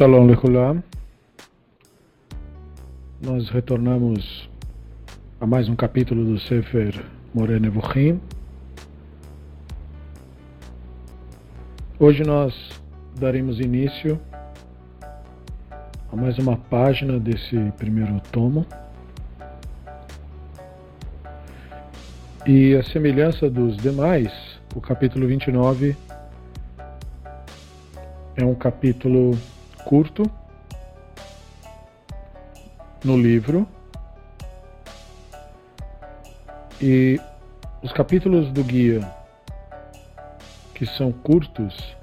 Shalom Lekulam. Nós retornamos a mais um capítulo do Sefer Moreh Nevuchim. Hoje nós daremos início a mais uma página desse primeiro tomo. E a semelhança dos demais, o capítulo 29 é um capítulo curto no livro. E os capítulos do guia que são curtos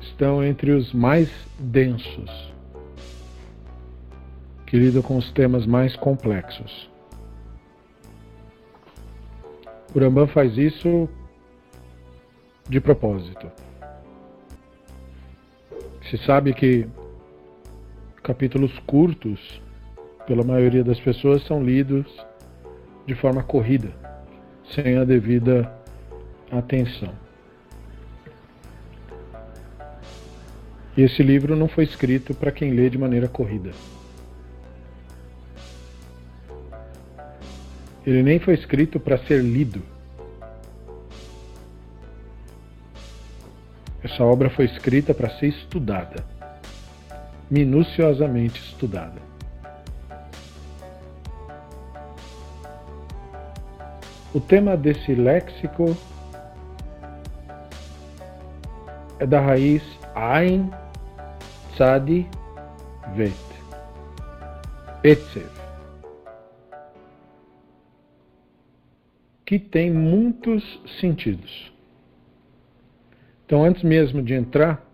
estão entre os mais densos, que lidam com os temas mais complexos. O Rambam faz isso de propósito. Se sabe que capítulos curtos, pela maioria das pessoas, são lidos de forma corrida, sem a devida atenção. E esse livro não foi escrito para quem lê de maneira corrida. Ele nem foi escrito para ser lido. Essa obra foi escrita para ser estudada, minuciosamente estudada. O tema desse léxico é da raiz Ain Tzadi Vet. Etzev. Que tem muitos sentidos. Então, antes mesmo de entrar,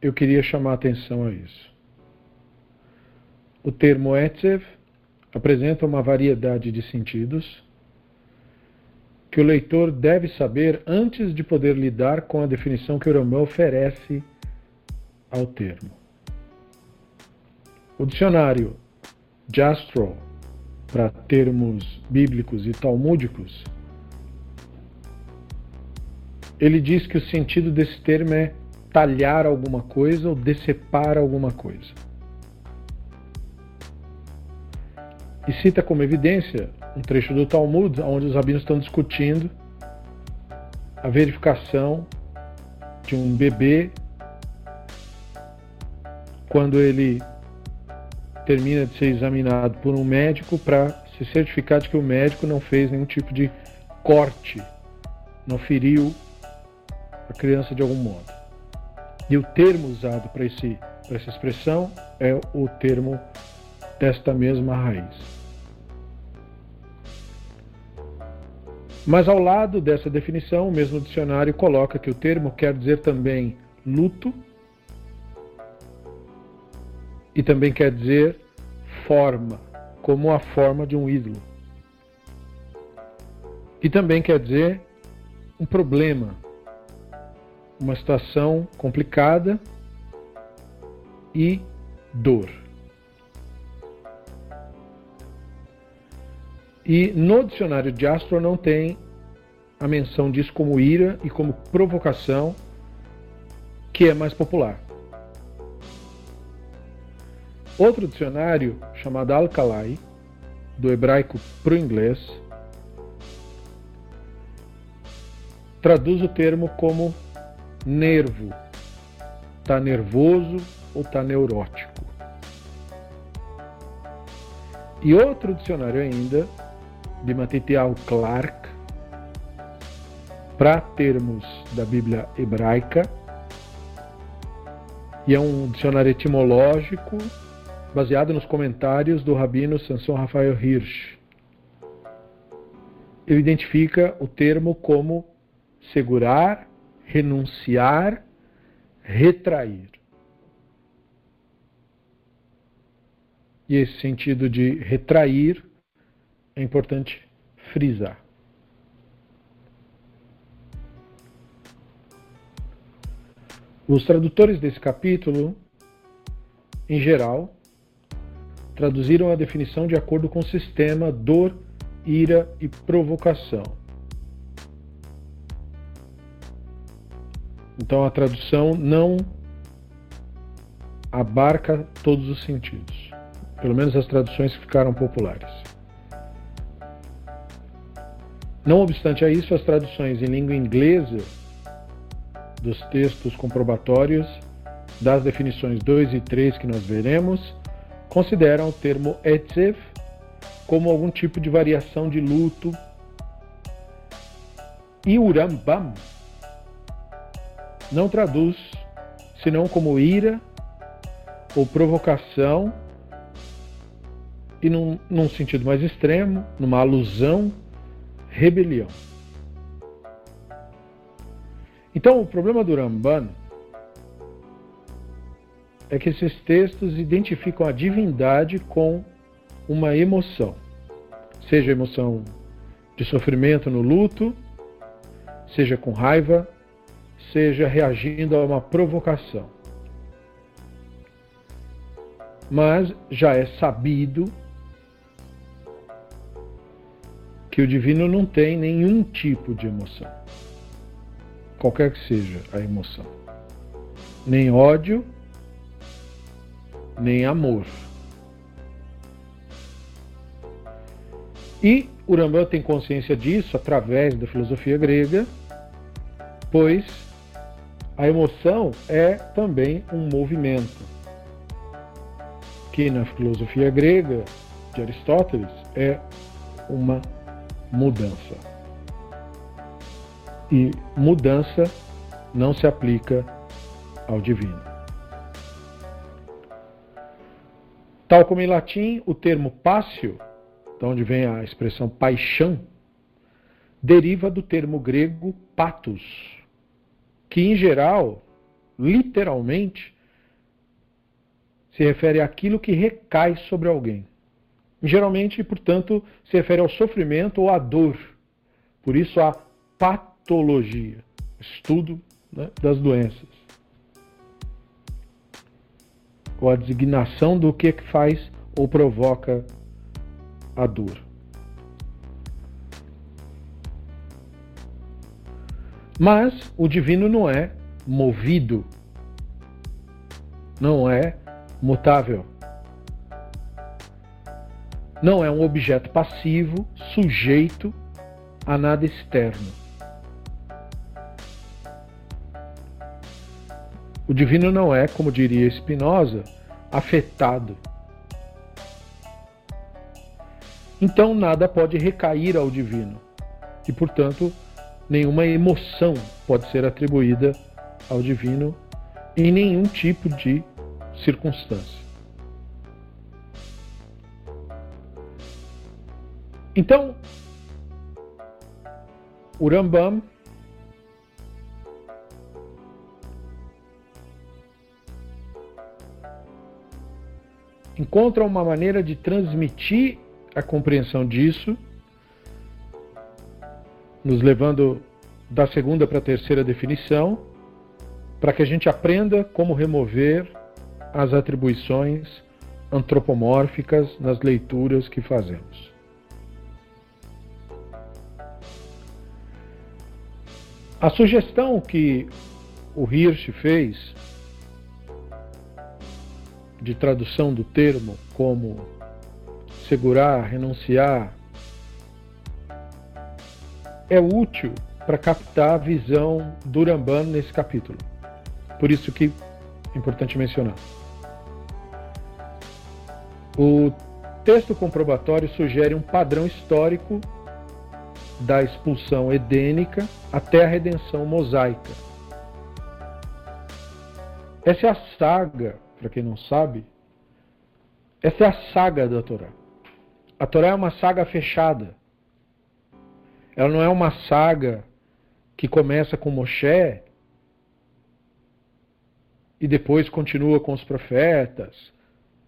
eu queria chamar atenção a isso. O termo Etzev apresenta uma variedade de sentidos que o leitor deve saber antes de poder lidar com a definição que o Rambam oferece ao termo. O dicionário Jastrow para termos bíblicos e talmúdicos, ele diz que o sentido desse termo é talhar alguma coisa ou decepar alguma coisa. E cita como evidência um trecho do Talmud, onde os rabinos estão discutindo a verificação de um bebê quando ele termina de ser examinado por um médico para se certificar de que o médico não fez nenhum tipo de corte, não feriu a criança de algum modo. E o termo usado para essa expressão é o termo desta mesma raiz. Mas ao lado dessa definição, o mesmo dicionário coloca que o termo quer dizer também luto e também quer dizer forma, como a forma de um ídolo. E também quer dizer um problema, uma situação complicada e dor. E no dicionário de Astro não tem a menção disso como ira e como provocação, que é mais popular. Outro dicionário, chamado Alcalai, do hebraico para o inglês, traduz o termo como nervo, está nervoso ou está neurótico. E outro dicionário ainda de Matitial Clark para termos da Bíblia hebraica e é um dicionário etimológico baseado nos comentários do rabino Samson Rafael Hirsch. Ele identifica o termo como segurar, renunciar, retrair. E esse sentido de retrair é importante frisar. Os tradutores desse capítulo, em geral, traduziram a definição de acordo com o sistema dor, ira e provocação. Então a tradução não abarca todos os sentidos, pelo menos as traduções que ficaram populares. Não obstante a isso, as traduções em língua inglesa dos textos comprobatórios das definições 2 e 3 que nós veremos consideram o termo etzev como algum tipo de variação de luto e o Rambam não traduz senão como ira ou provocação e num, num sentido mais extremo, numa alusão, rebelião. Então, o problema do Ramban é que esses textos identificam a divindade com uma emoção, seja emoção de sofrimento no luto, seja com raiva, seja reagindo a uma provocação. Mas já é sabido que o divino não tem nenhum tipo de emoção, qualquer que seja a emoção, nem ódio, nem amor. E o Rambam tem consciência disso através da filosofia grega, pois a emoção é também um movimento, que na filosofia grega de Aristóteles é uma mudança. E mudança não se aplica ao divino. Tal como em latim, o termo passio de onde vem a expressão paixão, deriva do termo grego patos, que em geral, literalmente, se refere àquilo que recai sobre alguém. Geralmente, portanto, se refere ao sofrimento ou à dor. Por isso, a patologia, estudo né, das doenças. Ou a designação do que faz ou provoca a dor. Mas o divino não é movido, não é mutável, não é um objeto passivo sujeito a nada externo. O divino não é, como diria Spinoza, afetado. Então nada pode recair ao divino. E, portanto, nenhuma emoção pode ser atribuída ao divino em nenhum tipo de circunstância. Então, o Rambam encontra uma maneira de transmitir a compreensão disso, nos levando da segunda para a terceira definição, para que a gente aprenda como remover as atribuições antropomórficas nas leituras que fazemos. A sugestão que o Hirsch fez de tradução do termo como segurar, renunciar, é útil para captar a visão do Ramban nesse capítulo. Por isso que é importante mencionar. O texto comprobatório sugere um padrão histórico da expulsão edênica até a redenção mosaica. Essa é a saga, para quem não sabe, essa é a saga da Torá. A Torá é uma saga fechada. Ela não é uma saga que começa com Moshe e depois continua com os profetas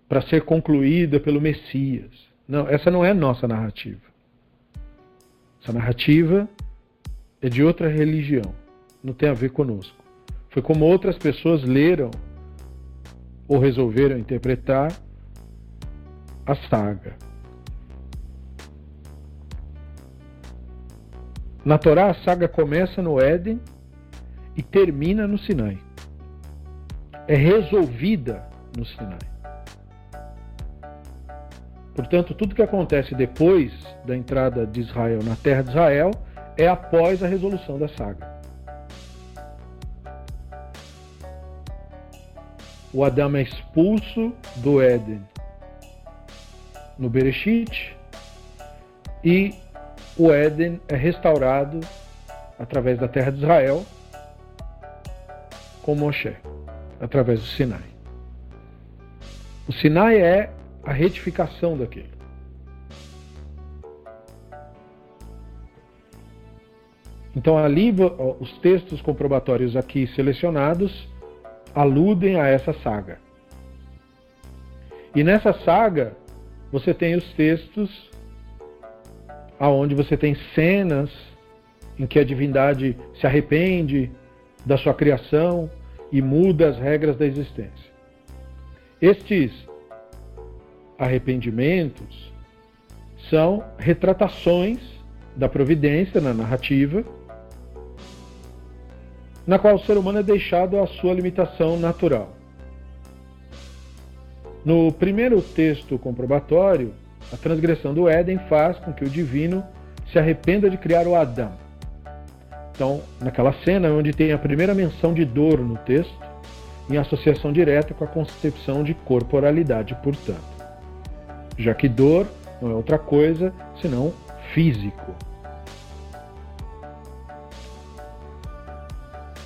para ser concluída pelo Messias. Não, essa não é nossa narrativa. Essa narrativa é de outra religião, não tem a ver conosco. Foi como outras pessoas leram ou resolveram interpretar a saga. Na Torá, a saga começa no Éden e termina no Sinai. É resolvida no Sinai. Portanto, tudo que acontece depois da entrada de Israel na terra de Israel é após a resolução da saga. O Adão é expulso do Éden no Bereshit e o Éden é restaurado através da terra de Israel com Moshe, através do Sinai. O Sinai é a retificação daquilo. Então, ali, os textos comprobatórios aqui selecionados aludem a essa saga. E nessa saga, você tem os textos aonde você tem cenas em que a divindade se arrepende da sua criação e muda as regras da existência. Estes arrependimentos são retratações da providência na narrativa, na qual o ser humano é deixado à sua limitação natural. No primeiro texto comprobatório, a transgressão do Éden faz com que o divino se arrependa de criar o Adão. Então, naquela cena onde tem a primeira menção de dor no texto, em associação direta com a concepção de corporalidade, portanto já que dor não é outra coisa senão físico.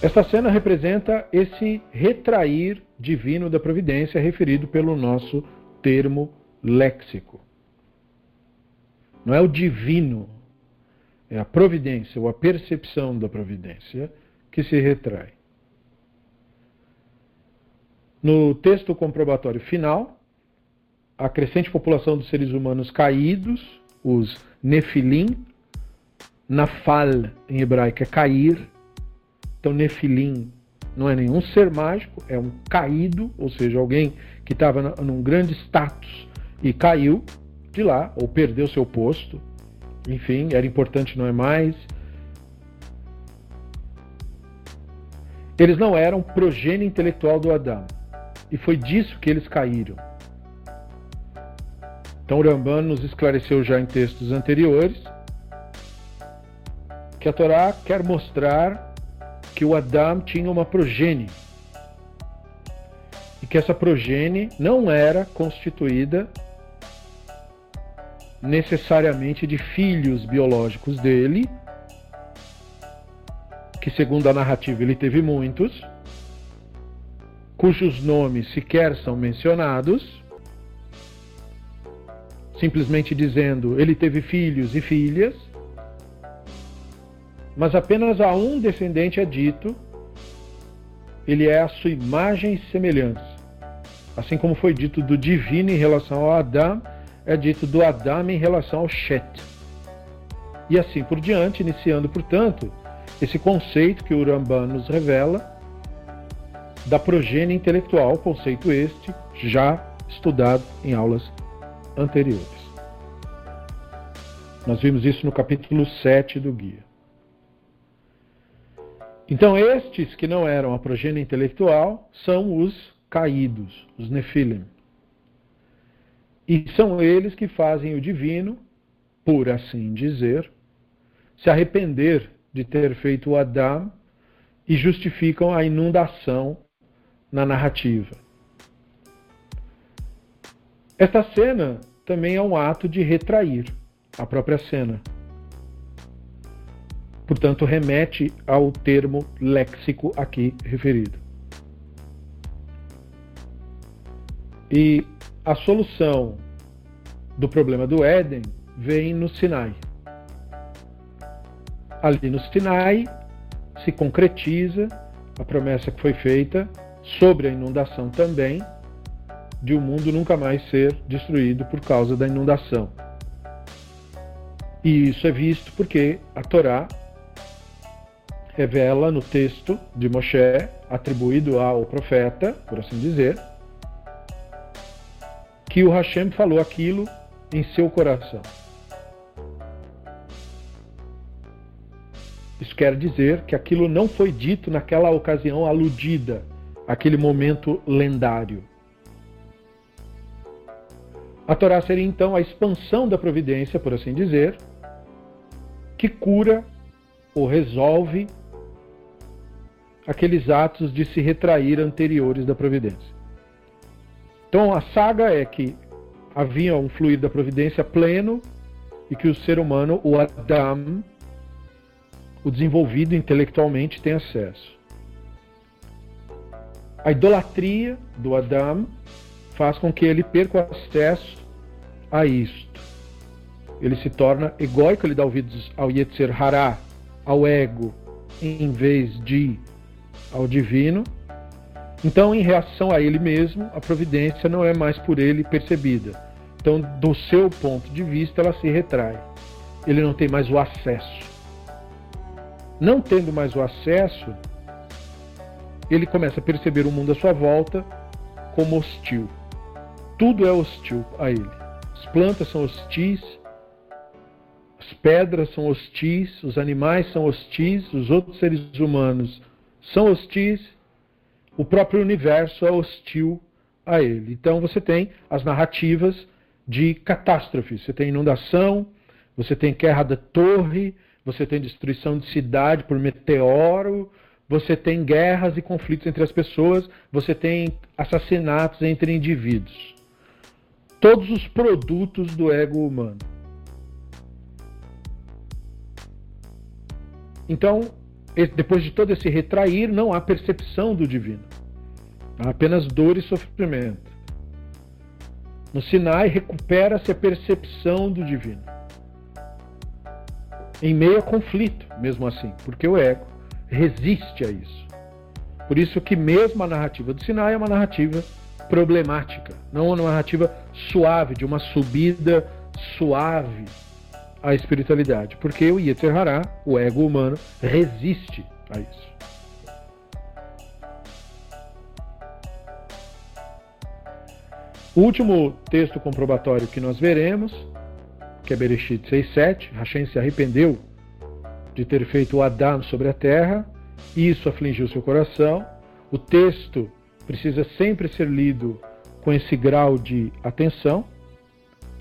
Esta cena representa esse retrair divino da providência referido pelo nosso termo léxico. Não é o divino, é a providência ou a percepção da providência que se retrai. No texto comprobatório final, a crescente população dos seres humanos caídos, os Nefilim, Nafal em hebraico é cair, então Nefilim não é nenhum ser mágico, é um caído, ou seja, alguém que estava num grande status e caiu de lá, ou perdeu seu posto, enfim, era importante, não é mais. Eles não eram progênio intelectual do Adão, e foi disso que eles caíram. Então, Ramban nos esclareceu já em textos anteriores que a Torá quer mostrar que o Adão tinha uma progenie e que essa progenie não era constituída necessariamente de filhos biológicos dele, que segundo a narrativa ele teve muitos, cujos nomes sequer são mencionados, simplesmente dizendo ele teve filhos e filhas, mas apenas a um descendente é dito ele é a sua imagem e semelhança. Assim como foi dito do divino em relação ao Adão, é dito do Adão em relação ao Shet. E assim por diante, iniciando, portanto, esse conceito que o Ramban nos revela da progênie intelectual, conceito este já estudado em aulas anteriores. Nós vimos isso no capítulo 7 do guia. Então, estes que não eram a progênie intelectual são os caídos, os Nefilim. E são eles que fazem o divino, por assim dizer, se arrepender de ter feito o Adão e justificam a inundação na narrativa. Esta cena também é um ato de retrair a própria cena. Portanto, remete ao termo léxico aqui referido. E a solução do problema do Éden vem no Sinai. Ali no Sinai se concretiza a promessa que foi feita sobre a inundação também, de o um mundo nunca mais ser destruído por causa da inundação. E isso é visto porque a Torá revela no texto de Moshe, atribuído ao profeta, por assim dizer, que o Hashem falou aquilo em seu coração. Isso quer dizer que aquilo não foi dito naquela ocasião aludida, aquele momento lendário. A Torá seria então a expansão da providência, por assim dizer, que cura ou resolve aqueles atos de se retrair anteriores da providência. Então a saga é que havia um fluir da providência pleno e que o ser humano, o Adam, o desenvolvido intelectualmente, tem acesso. A idolatria do Adam faz com que ele perca o acesso a isto. Ele se torna egóico, ele dá ouvidos ao Yetzer Hará, ao ego, em vez de ao divino. Então, em reação a ele mesmo, a providência não é mais por ele percebida. Então, do seu ponto de vista, ela se retrai. Ele não tem mais o acesso. Não tendo mais o acesso, ele começa a perceber o mundo à sua volta como hostil. Tudo é hostil a ele plantas são hostis, as pedras são hostis, os animais são hostis, os outros seres humanos são hostis, o próprio universo é hostil a ele. Então você tem as narrativas de catástrofes. Você tem inundação, você tem guerra da torre, você tem destruição de cidade por meteoro, você tem guerras e conflitos entre as pessoas, você tem assassinatos entre indivíduos todos os produtos do ego humano. Então, depois de todo esse retrair, não há percepção do divino. Há apenas dor e sofrimento. No Sinai, recupera-se a percepção do divino. Em meio a conflito, mesmo assim, porque o ego resiste a isso. Por isso que mesmo a narrativa do Sinai é uma narrativa problemática, não uma narrativa suave, de uma subida suave à espiritualidade, porque o Yetzer Hará, o ego humano, resiste a isso. O último texto comprobatório que nós veremos, que é Bereshit 6.7, Hashem se arrependeu de ter feito o Adão sobre a terra, isso afligiu seu coração. O texto precisa sempre ser lido com esse grau de atenção.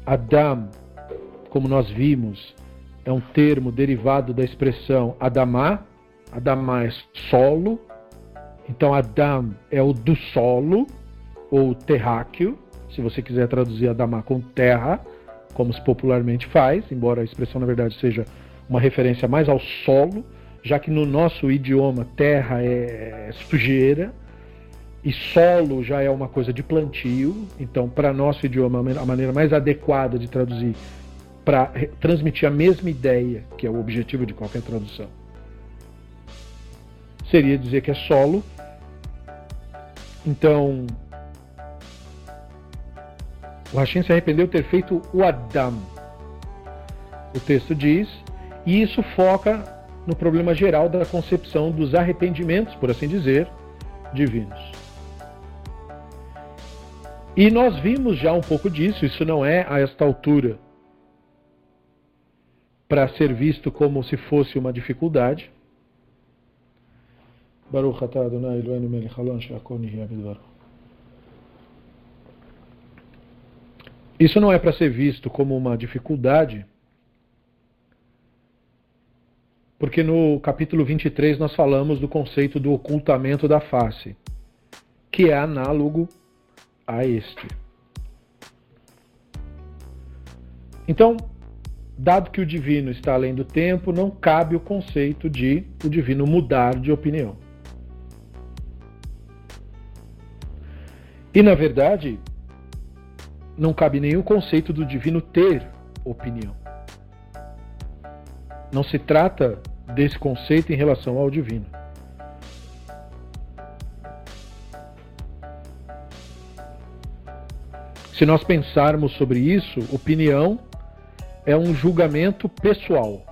Adam, como nós vimos, é um termo derivado da expressão Adamá. Adamá é solo. Então, Adam é o do solo, ou terráqueo, se você quiser traduzir Adamá com terra, como se popularmente faz, embora a expressão na verdade seja uma referência mais ao solo, já que no nosso idioma terra é sujeira, e solo já é uma coisa de plantio, então para nosso idioma a maneira mais adequada de traduzir para transmitir a mesma ideia, que é o objetivo de qualquer tradução, seria dizer que é solo. Então, o Hashem se arrependeu de ter feito o Adam. O texto diz, e isso foca no problema geral da concepção dos arrependimentos, por assim dizer, divinos. E nós vimos já um pouco disso, isso não é a esta altura para ser visto como se fosse uma dificuldade. Isso não é para ser visto como uma dificuldade, porque no capítulo 23 nós falamos do conceito do ocultamento da face, que é análogo a este. Então, dado que o divino está além do tempo, não cabe o conceito de o divino mudar de opinião. E na verdade, não cabe nenhum conceito do divino ter opinião. Não se trata desse conceito em relação ao divino. Se nós pensarmos sobre isso, opinião é um julgamento pessoal,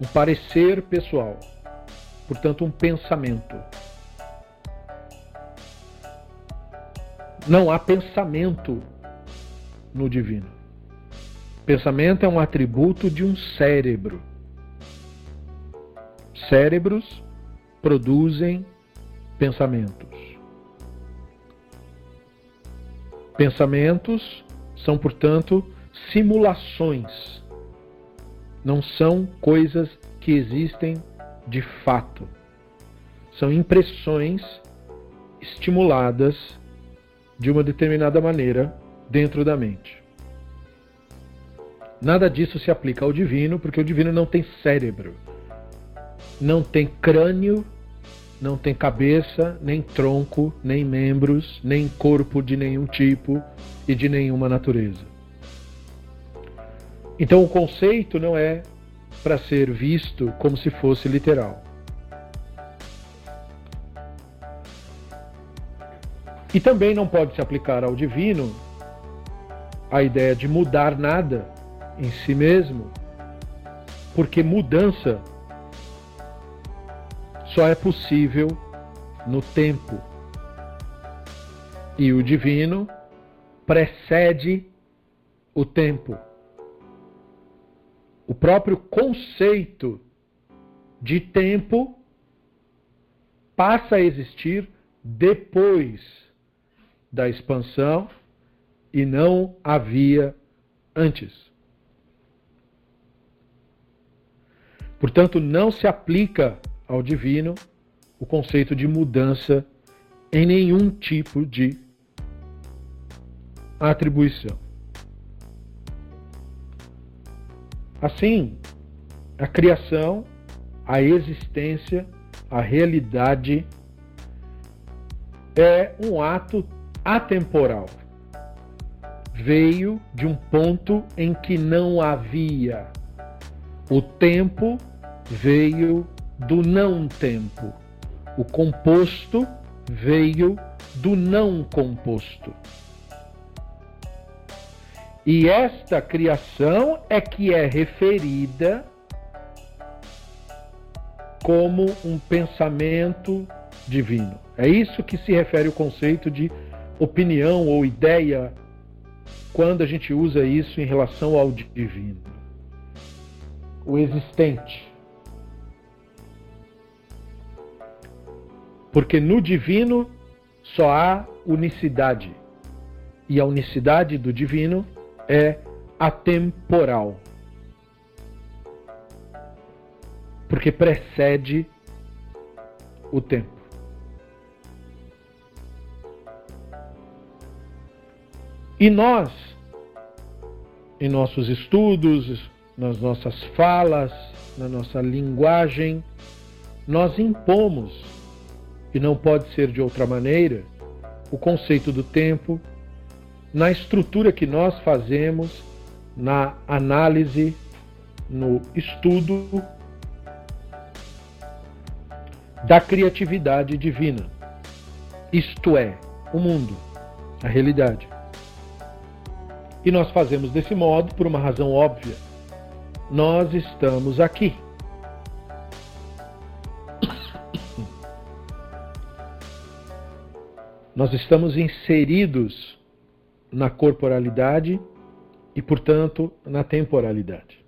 um parecer pessoal, portanto, um pensamento. Não há pensamento no divino. Pensamento é um atributo de um cérebro. cérebros produzem pensamentos. Pensamentos são, portanto, simulações, não são coisas que existem de fato. São impressões estimuladas de uma determinada maneira dentro da mente. Nada disso se aplica ao divino, porque o divino não tem cérebro, não tem crânio, não tem cabeça, nem tronco, nem membros, nem corpo de nenhum tipo e de nenhuma natureza. Então o conceito não é para ser visto como se fosse literal. E também não pode se aplicar ao divino a ideia de mudar nada em si mesmo, porque mudança só é possível no tempo. E o divino precede o tempo. O próprio conceito de tempo passa a existir depois da expansão e não havia antes. Portanto, não se aplica ao divino o conceito de mudança em nenhum tipo de atribuição. Assim, a criação, a existência, a realidade é um ato atemporal. Veio de um ponto em que não havia. O tempo veio do não tempo. O composto veio do não composto. E esta criação é que é referida como um pensamento divino. É isso que se refere o conceito de opinião ou ideia quando a gente usa isso em relação ao divino. O existente. Porque no divino só há unicidade. E a unicidade do divino é atemporal. Porque precede o tempo. E nós, em nossos estudos, nas nossas falas, na nossa linguagem, nós impomos, e não pode ser de outra maneira, o conceito do tempo na estrutura que nós fazemos, na análise, no estudo da criatividade divina. Isto é, o mundo, a realidade. E nós fazemos desse modo por uma razão óbvia. Nós estamos aqui. Nós estamos inseridos na corporalidade e, portanto, na temporalidade.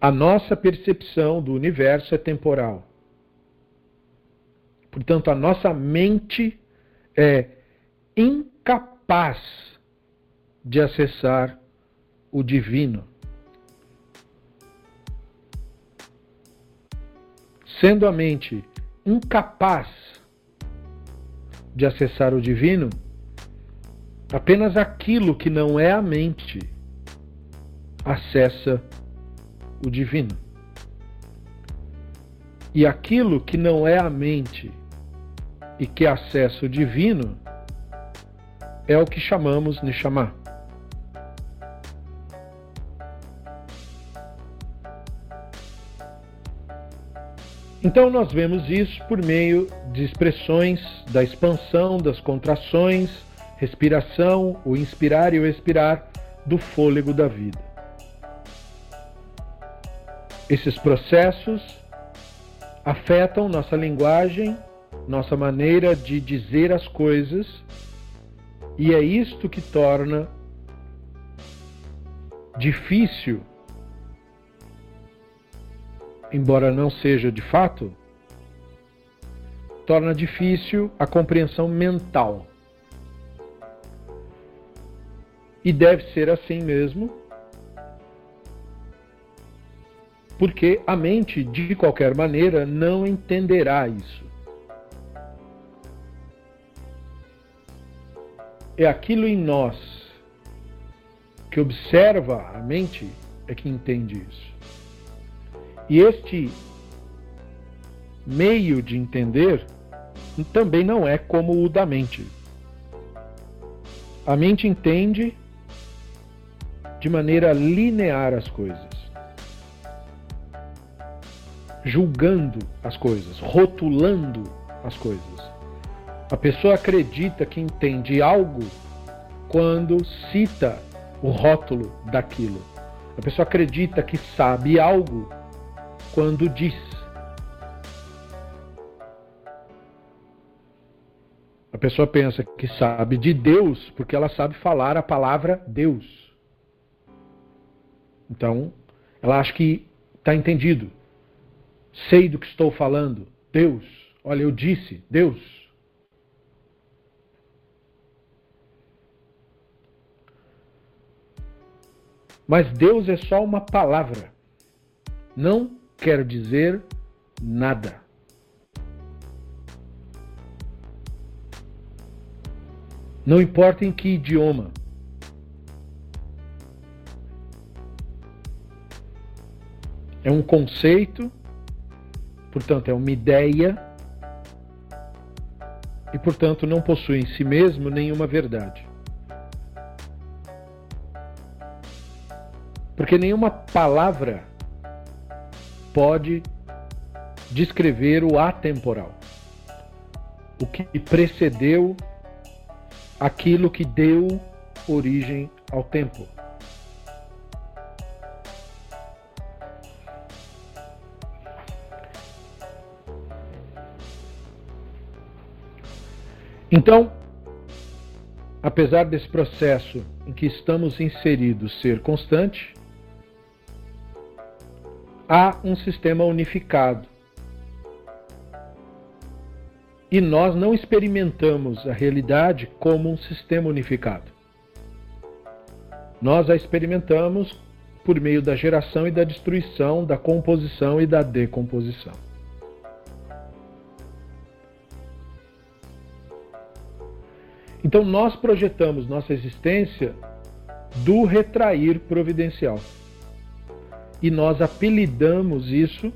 A nossa percepção do universo é temporal. Portanto, a nossa mente é incapaz de acessar o divino. Sendo a mente incapaz de acessar o divino, apenas aquilo que não é a mente acessa o divino. E aquilo que não é a mente e que acessa o divino é o que chamamos de chamar. Então nós vemos isso por meio de expressões da expansão, das contrações, respiração, o inspirar e o expirar do fôlego da vida. Esses processos afetam nossa linguagem, nossa maneira de dizer as coisas, e é isto que torna difícil embora não seja de fato, torna difícil a compreensão mental. E deve ser assim mesmo, porque a mente, de qualquer maneira, não entenderá isso. É aquilo em nós que observa a mente é que entende isso. E este meio de entender também não é como o da mente. A mente entende de maneira linear as coisas, julgando as coisas, rotulando as coisas. A pessoa acredita que entende algo quando cita o rótulo daquilo. A pessoa acredita que sabe algo quando diz. A pessoa pensa que sabe de Deus porque ela sabe falar a palavra Deus. Então, ela acha que está entendido. Sei do que estou falando. Deus. Olha, eu disse, Deus. Mas Deus é só uma palavra. Não quer dizer nada. Não importa em que idioma. É um conceito, portanto, é uma ideia, e, portanto, não possui em si mesmo nenhuma verdade. Porque nenhuma palavra pode descrever o atemporal, o que precedeu aquilo que deu origem ao tempo. Então, apesar desse processo em que estamos inseridos ser constante, há um sistema unificado. E nós não experimentamos a realidade como um sistema unificado. Nós a experimentamos por meio da geração e da destruição, da composição e da decomposição. Então nós projetamos nossa existência do retrair providencial. E nós apelidamos isso,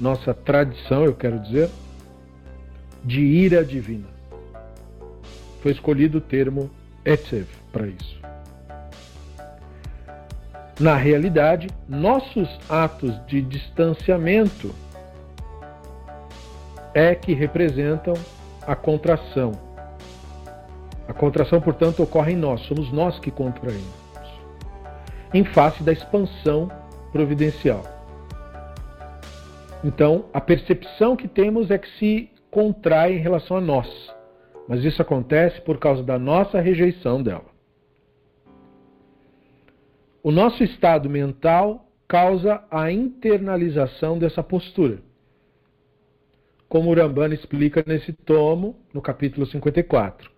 nossa tradição, eu quero dizer, de ira divina. Foi escolhido o termo Etzev para isso. Na realidade, nossos atos de distanciamento é que representam a contração a contração, portanto, ocorre em nós, somos nós que contraímos, em face da expansão providencial. Então, a percepção que temos é que se contrai em relação a nós, mas isso acontece por causa da nossa rejeição dela. O nosso estado mental causa a internalização dessa postura. Como o Rambana explica nesse tomo, no capítulo 54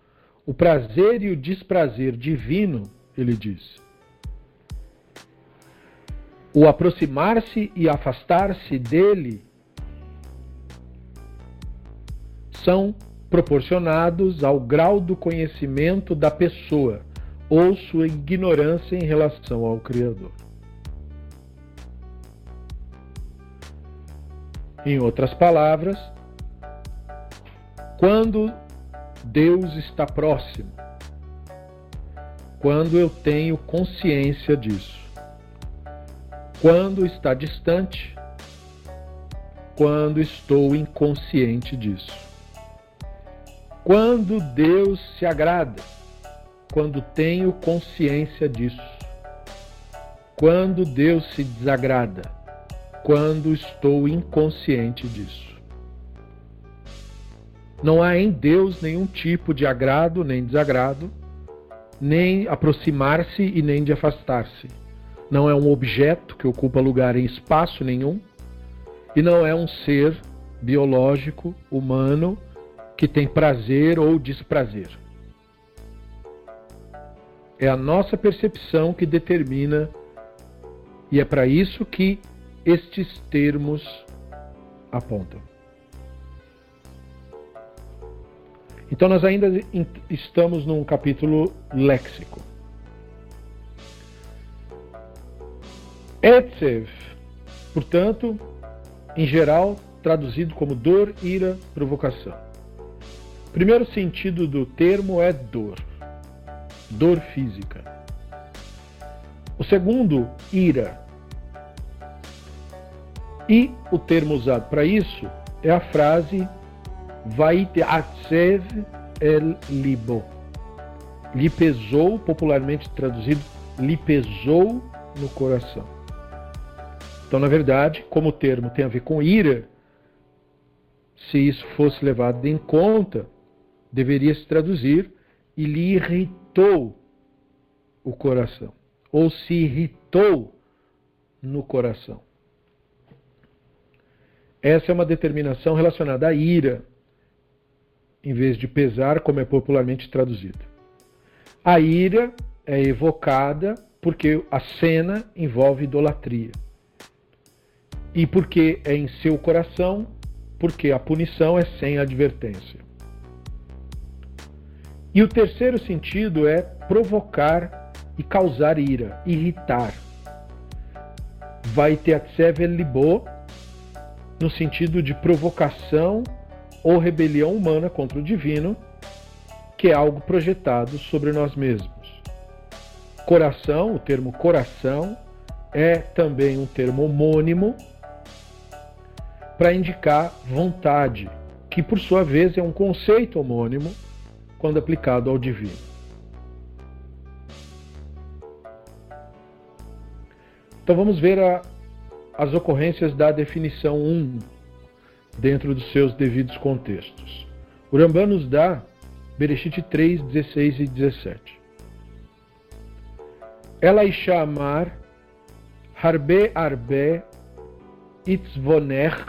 o prazer e o desprazer divino, ele diz. O aproximar-se e afastar-se dele são proporcionados ao grau do conhecimento da pessoa ou sua ignorância em relação ao Criador. Em outras palavras, quando Deus está próximo. Quando eu tenho consciência disso. Quando está distante. Quando estou inconsciente disso. Quando Deus se agrada. Quando tenho consciência disso. Quando Deus se desagrada. Quando estou inconsciente disso. Não há em Deus nenhum tipo de agrado nem desagrado, nem aproximar-se e nem de afastar-se. Não é um objeto que ocupa lugar em espaço nenhum e não é um ser biológico, humano, que tem prazer ou desprazer. É a nossa percepção que determina, e é para isso que estes termos apontam. Então, nós ainda estamos num capítulo léxico. Etzev, portanto, em geral, traduzido como dor, ira, provocação. Primeiro sentido do termo é dor, dor física. O segundo, ira. E o termo usado para isso é a frase Vaiteatsev el libo. Lhe pesou, popularmente traduzido, lhe pesou no coração. Então, na verdade, como o termo tem a ver com ira, se isso fosse levado em conta, deveria se traduzir e lhe irritou o coração, ou se irritou no coração. Essa é uma determinação relacionada à ira, em vez de pesar, como é popularmente traduzido. A ira é evocada porque a cena envolve idolatria. E porque é em seu coração, porque a punição é sem advertência. E o terceiro sentido é provocar e causar ira, irritar. Vai ter libo no sentido de provocação ou rebelião humana contra o divino, que é algo projetado sobre nós mesmos. Coração, o termo coração, é também um termo homônimo para indicar vontade, que por sua vez é um conceito homônimo quando aplicado ao divino. Então vamos ver a, as ocorrências da definição 1 dentro dos seus devidos contextos. O Rambam nos dá Bereshit 3, 16 e 17. Ela Isha Amar, Harbe Arbe, Itzvonech,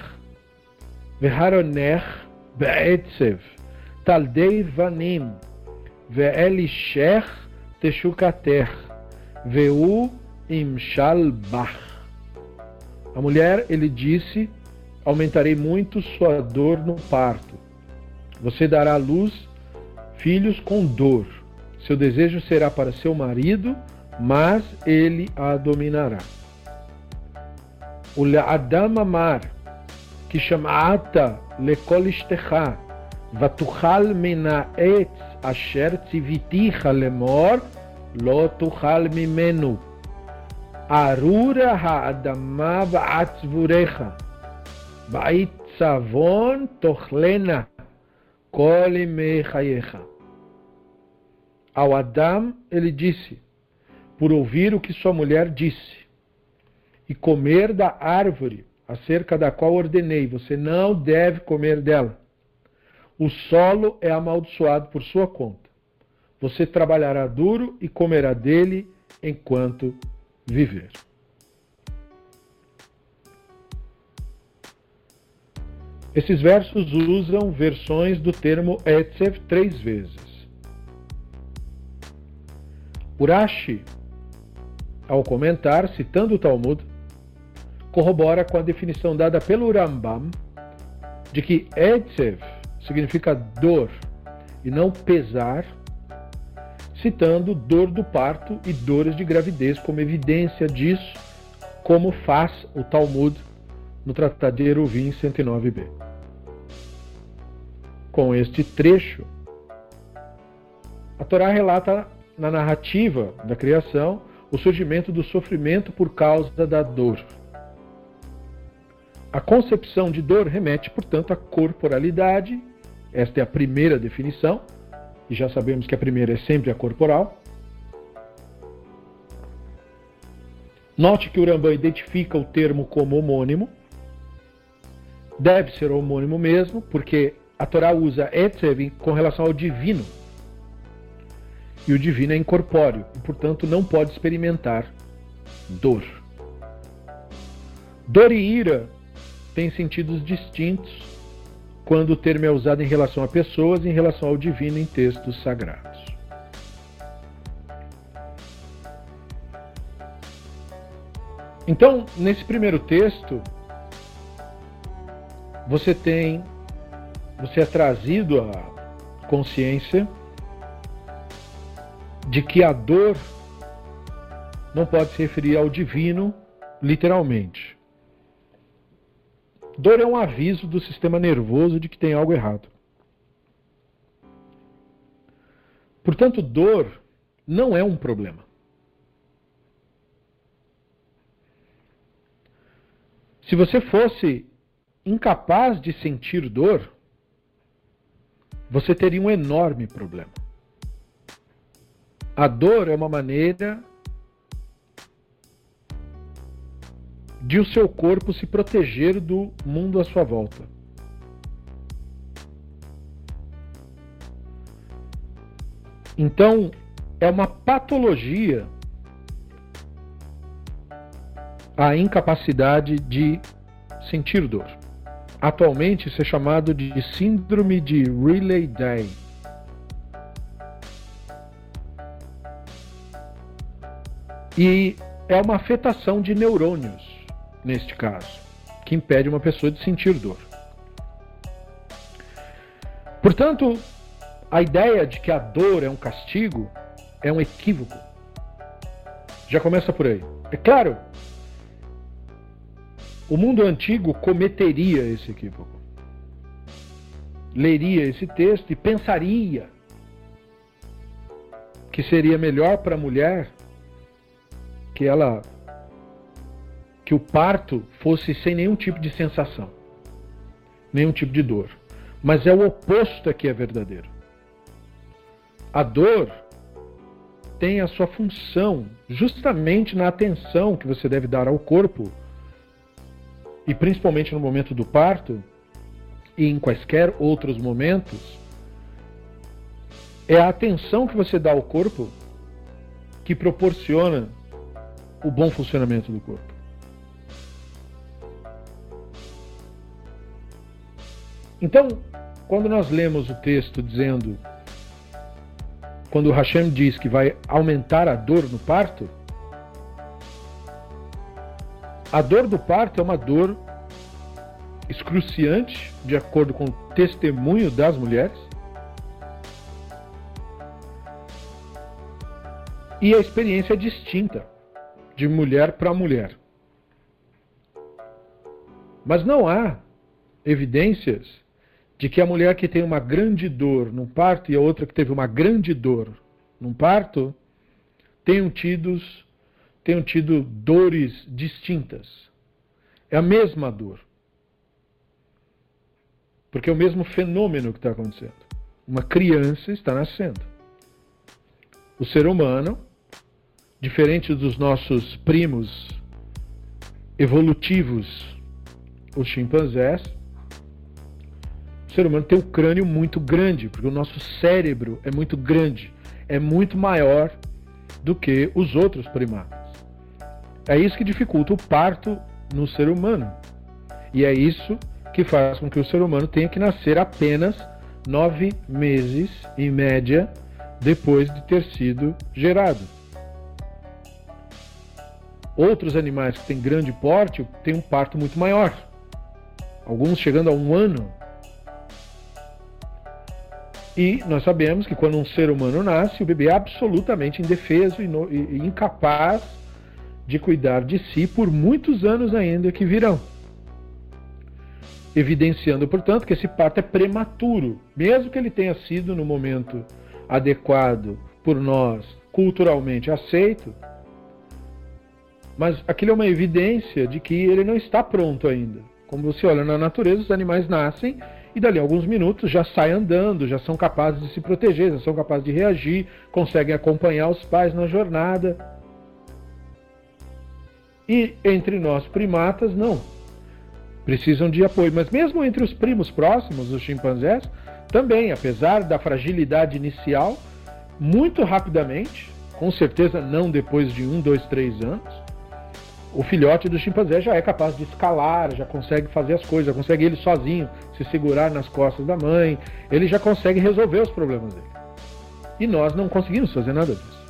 Veharonech, Be'etzev, Taldei Vanim, Ve'elishech, Teshukater, Veu Imshalbach. A mulher, ele disse, aumentarei muito sua dor no parto. Você dará à luz filhos com dor. Seu desejo será para seu marido, mas ele a dominará. O Adam Amar, que chamata lekol ishtecha, vatuchal mina etz asher tziviticha lemor, lo tuchal mimenu. Arura ha'adama Savon Tochlena Kolime Chayecha. Ao Adam ele disse, por ouvir o que sua mulher disse, e comer da árvore acerca da qual ordenei, você não deve comer dela. O solo é amaldiçoado por sua conta. Você trabalhará duro e comerá dele enquanto viver. Esses versos usam versões do termo Etzev três vezes. Urashi, ao comentar, citando o Talmud, corrobora com a definição dada pelo Rambam de que Etzev significa dor e não pesar, citando dor do parto e dores de gravidez como evidência disso, como faz o Talmud no Tratado de Eruvim 109b com este trecho, a Torá relata na narrativa da criação o surgimento do sofrimento por causa da dor. A concepção de dor remete, portanto, à corporalidade, esta é a primeira definição, e já sabemos que a primeira é sempre a corporal. Note que o Rambam identifica o termo como homônimo. Deve ser homônimo mesmo, porque a Torá usa Etzev com relação ao divino. E o divino é incorpóreo e, portanto, não pode experimentar dor. Dor e ira tem sentidos distintos quando o termo é usado em relação a pessoas e em relação ao divino em textos sagrados. Então, nesse primeiro texto, você tem, você é trazido à consciência de que a dor não pode se referir ao divino literalmente. Dor é um aviso do sistema nervoso de que tem algo errado. Portanto, dor não é um problema. Se você fosse incapaz de sentir dor, você teria um enorme problema. A dor é uma maneira de o seu corpo se proteger do mundo à sua volta. Então, é uma patologia a incapacidade de sentir dor. Atualmente, isso é chamado de Síndrome de Riley-Day. E é uma afetação de neurônios, neste caso, que impede uma pessoa de sentir dor. Portanto, a ideia de que a dor é um castigo é um equívoco. Já começa por aí. É claro, o mundo antigo cometeria esse equívoco. Leria esse texto e pensaria que seria melhor para a mulher que ela que o parto fosse sem nenhum tipo de sensação, nenhum tipo de dor. Mas é o oposto que é verdadeiro. A dor tem a sua função justamente na atenção que você deve dar ao corpo e principalmente no momento do parto e em quaisquer outros momentos, é a atenção que você dá ao corpo que proporciona o bom funcionamento do corpo. Então, quando nós lemos o texto dizendo, quando o Hashem diz que vai aumentar a dor no parto, a dor do parto é uma dor excruciante, de acordo com o testemunho das mulheres. E a experiência é distinta, de mulher para mulher. Mas não há evidências de que a mulher que tem uma grande dor num parto e a outra que teve uma grande dor num parto tenham tido tenham tido dores distintas. É a mesma dor. Porque é o mesmo fenômeno que está acontecendo. Uma criança está nascendo. O ser humano, diferente dos nossos primos evolutivos, os chimpanzés, o ser humano tem um crânio muito grande, porque o nosso cérebro é muito grande, é muito maior do que os outros primatas. É isso que dificulta o parto no ser humano. E é isso que faz com que o ser humano tenha que nascer apenas nove meses, em média, depois de ter sido gerado. Outros animais que têm grande porte têm um parto muito maior, alguns chegando a um ano. E nós sabemos que quando um ser humano nasce, o bebê é absolutamente indefeso e, no, e, incapaz de cuidar de si por muitos anos ainda que virão. Evidenciando, portanto, que esse parto é prematuro, mesmo que ele tenha sido no momento adequado por nós, culturalmente aceito, mas aquilo é uma evidência de que ele não está pronto ainda. Como você olha na natureza, os animais nascem e dali a alguns minutos já saem andando, já são capazes de se proteger, já são capazes de reagir, conseguem acompanhar os pais na jornada. E entre nós primatas, não. Precisam de apoio. Mas mesmo entre os primos próximos, os chimpanzés, também, apesar da fragilidade inicial, muito rapidamente, com certeza não depois de um, dois, três anos, o filhote do chimpanzé já é capaz de escalar, já consegue fazer as coisas, já consegue ele sozinho se segurar nas costas da mãe, ele já consegue resolver os problemas dele. E nós não conseguimos fazer nada disso.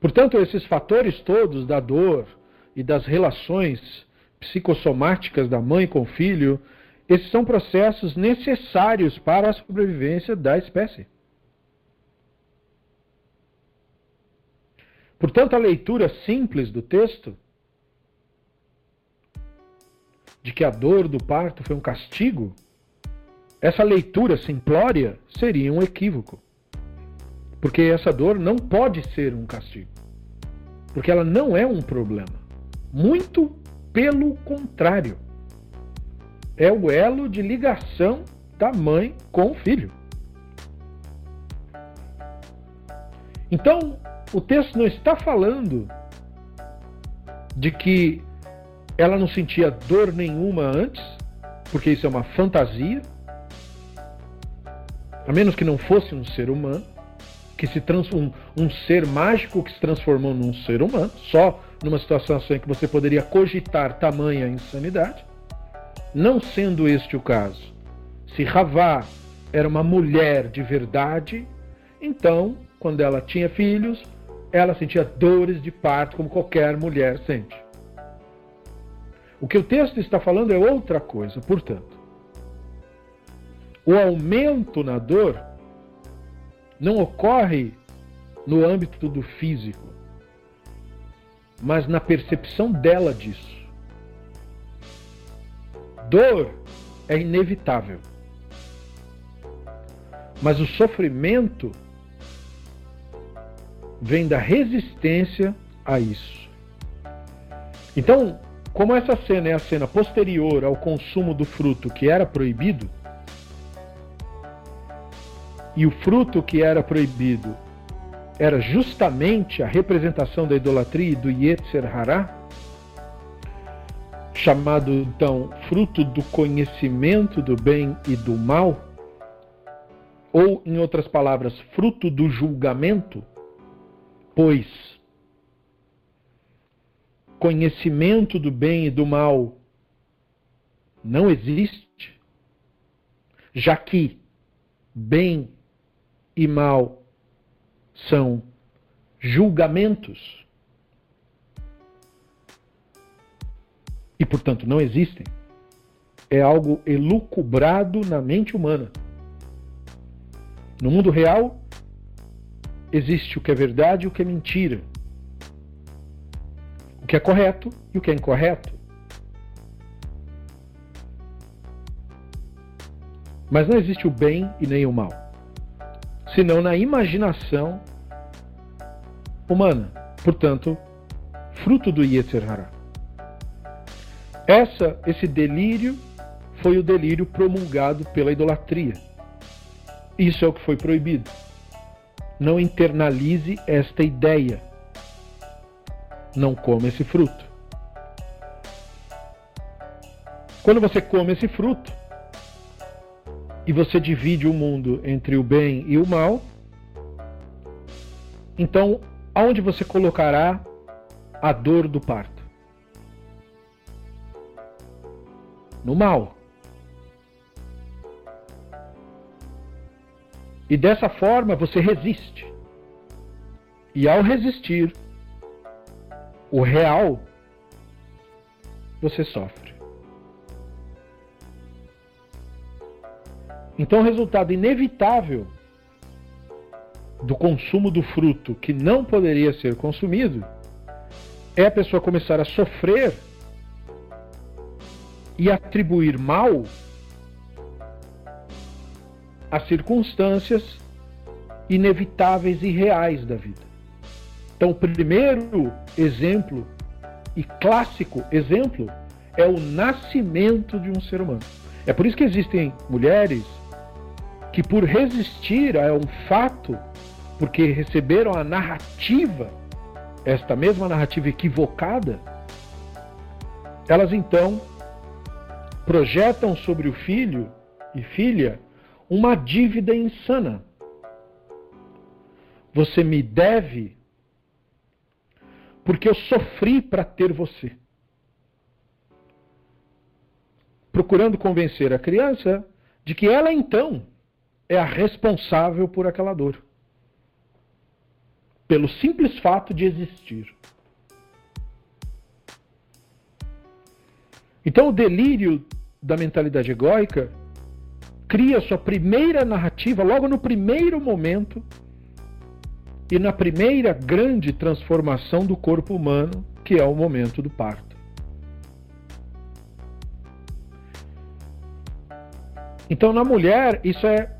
Portanto, esses fatores todos da dor e das relações psicossomáticas da mãe com o filho, esses são processos necessários para a sobrevivência da espécie. Portanto, a leitura simples do texto, de que a dor do parto foi um castigo, essa leitura simplória seria um equívoco. Porque essa dor não pode ser um castigo. Porque ela não é um problema. Muito pelo contrário. É o elo de ligação da mãe com o filho. Então, o texto não está falando de que ela não sentia dor nenhuma antes, porque isso é uma fantasia, a menos que não fosse um ser humano, que se um, um ser mágico que se transformou num ser humano, só numa situação assim que você poderia cogitar tamanha insanidade. Não sendo este o caso, se Ravá era uma mulher de verdade, então, quando ela tinha filhos, ela sentia dores de parto como qualquer mulher sente. O que o texto está falando é outra coisa, portanto. O aumento na dor não ocorre no âmbito do físico, mas na percepção dela disso. Dor é inevitável, mas o sofrimento vem da resistência a isso. Então, como essa cena é a cena posterior ao consumo do fruto que era proibido, e o fruto que era proibido era justamente a representação da idolatria e do Yetzer Hará, chamado então fruto do conhecimento do bem e do mal, ou em outras palavras, fruto do julgamento, pois conhecimento do bem e do mal não existe, já que bem e mal são julgamentos e, portanto, não existem. É algo elucubrado na mente humana. No mundo real, existe o que é verdade e o que é mentira. O que é correto e o que é incorreto. Mas não existe o bem e nem o mal, senão na imaginação humana. Portanto, fruto do Yetzer Hará. Essa, esse delírio foi o delírio promulgado pela idolatria. Isso é o que foi proibido. Não internalize esta ideia. Não coma esse fruto. Quando você come esse fruto e você divide o mundo entre o bem e o mal, então aonde você colocará a dor do parto? No mal. E dessa forma você resiste. E ao resistir, o real, você sofre. Então, o resultado inevitável do consumo do fruto que não poderia ser consumido é a pessoa começar a sofrer e atribuir mal as circunstâncias inevitáveis e reais da vida. Então, o primeiro exemplo e clássico exemplo é o nascimento de um ser humano. É por isso que existem mulheres que, por resistir a um fato, porque receberam a narrativa, esta mesma narrativa equivocada, elas então projetam sobre o filho e filha uma dívida insana. Você me deve porque eu sofri para ter você. Procurando convencer a criança de que ela então é a responsável por aquela dor. Pelo simples fato de existir. Então o delírio da mentalidade egóica cria sua primeira narrativa logo no primeiro momento e na primeira grande transformação do corpo humano, que é o momento do parto. Então, na mulher, isso é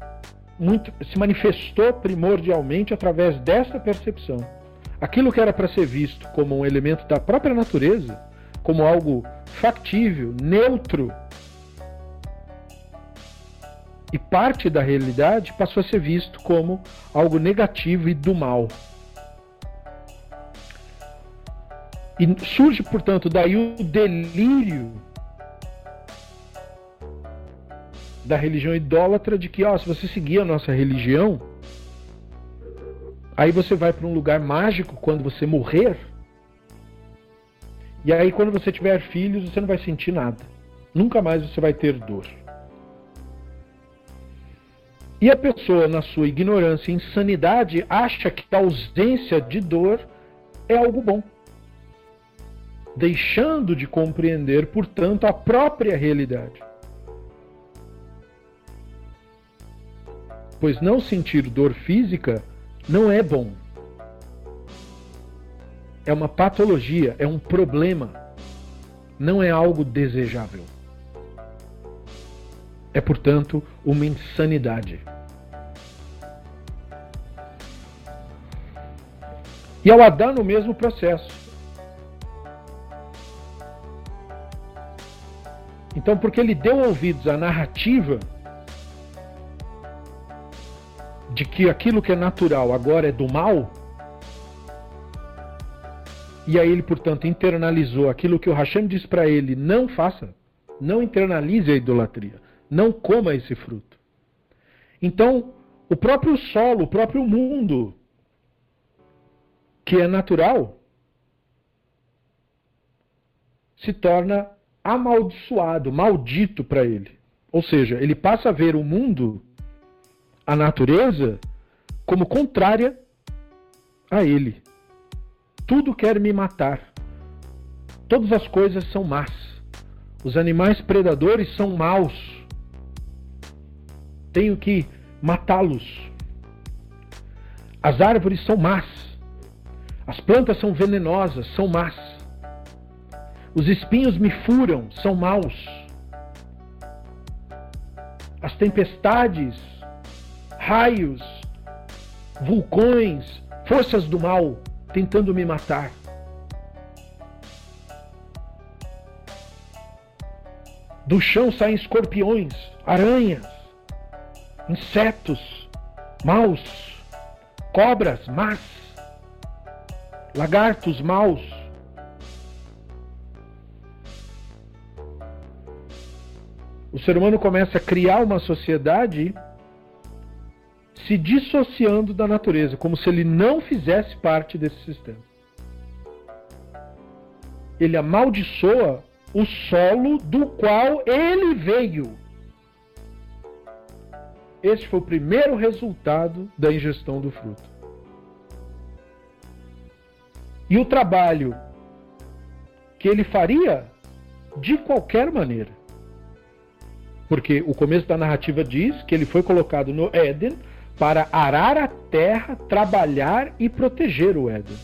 muito, se manifestou primordialmente através dessa percepção. Aquilo que era para ser visto como um elemento da própria natureza, como algo factível, neutro e parte da realidade, passou a ser visto como algo negativo e do mal. E surge, portanto, daí o delírio da religião idólatra de que, ó, se você seguir a nossa religião, aí você vai para um lugar mágico quando você morrer. E aí quando você tiver filhos, você não vai sentir nada. Nunca mais você vai ter dor. E a pessoa, na sua ignorância e insanidade, acha que a ausência de dor é algo bom. Deixando de compreender, portanto, a própria realidade. Pois não sentir dor física não é bom. É uma patologia, é um problema, não é algo desejável. É, portanto, uma insanidade. E ao Adão no mesmo processo. Então, porque ele deu ouvidos à narrativa de que aquilo que é natural agora é do mal, e aí ele, portanto, internalizou aquilo que o Hashem diz para ele: não faça, não internalize a idolatria, não coma esse fruto. Então, o próprio solo, o próprio mundo, que é natural, se torna amaldiçoado, maldito para ele. Ou seja, ele passa a ver o mundo a natureza como contrária a ele. Tudo quer me matar. Todas as coisas são más. Os animais predadores são maus. Tenho que matá-los. As árvores são más. As plantas são venenosas, são más. Os espinhos me furam, são maus. As tempestades raios, vulcões, forças do mal tentando me matar. Do chão saem escorpiões, aranhas, insetos, maus, cobras, más, lagartos maus. O ser humano começa a criar uma sociedade se dissociando da natureza, como se ele não fizesse parte desse sistema. Ele amaldiçoa o solo do qual ele veio. Este foi o primeiro resultado da ingestão do fruto. E o trabalho que ele faria de qualquer maneira. Porque o começo da narrativa diz que ele foi colocado no Éden para arar a terra, trabalhar e proteger o Éden.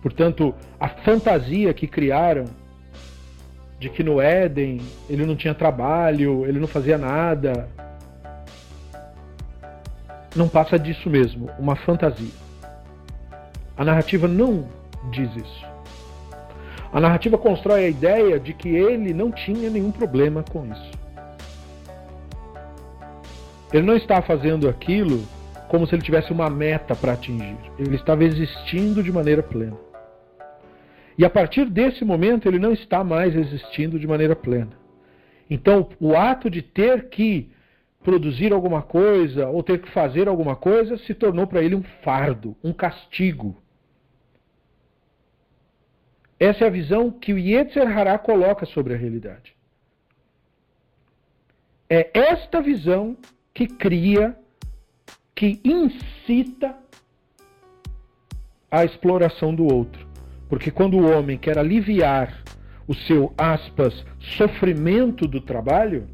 Portanto, a fantasia que criaram de que no Éden ele não tinha trabalho, ele não fazia nada, não passa disso mesmo, uma fantasia. A narrativa não diz isso. A narrativa constrói a ideia de que ele não tinha nenhum problema com isso. Ele não está fazendo aquilo como se ele tivesse uma meta para atingir. Ele estava existindo de maneira plena. E a partir desse momento ele não está mais existindo de maneira plena. Então, o ato de ter que produzir alguma coisa ou ter que fazer alguma coisa se tornou para ele um fardo, um castigo. Essa é a visão que o Yetzer Hará coloca sobre a realidade. É esta visão que cria, que incita a exploração do outro. Porque quando o homem quer aliviar o seu, aspas, sofrimento do trabalho,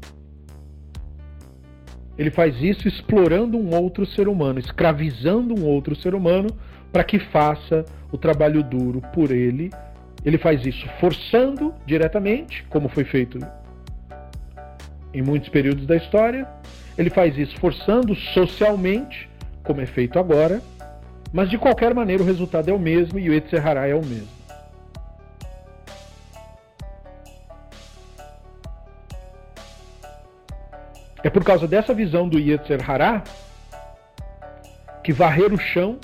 ele faz isso explorando um outro ser humano, escravizando um outro ser humano para que faça o trabalho duro por ele. Ele faz isso forçando diretamente, como foi feito em muitos períodos da história. Ele faz isso forçando socialmente, como é feito agora. Mas de qualquer maneira o resultado é o mesmo e o Etzehará é o mesmo. É por causa dessa visão do Yetzer Hará que varrer o chão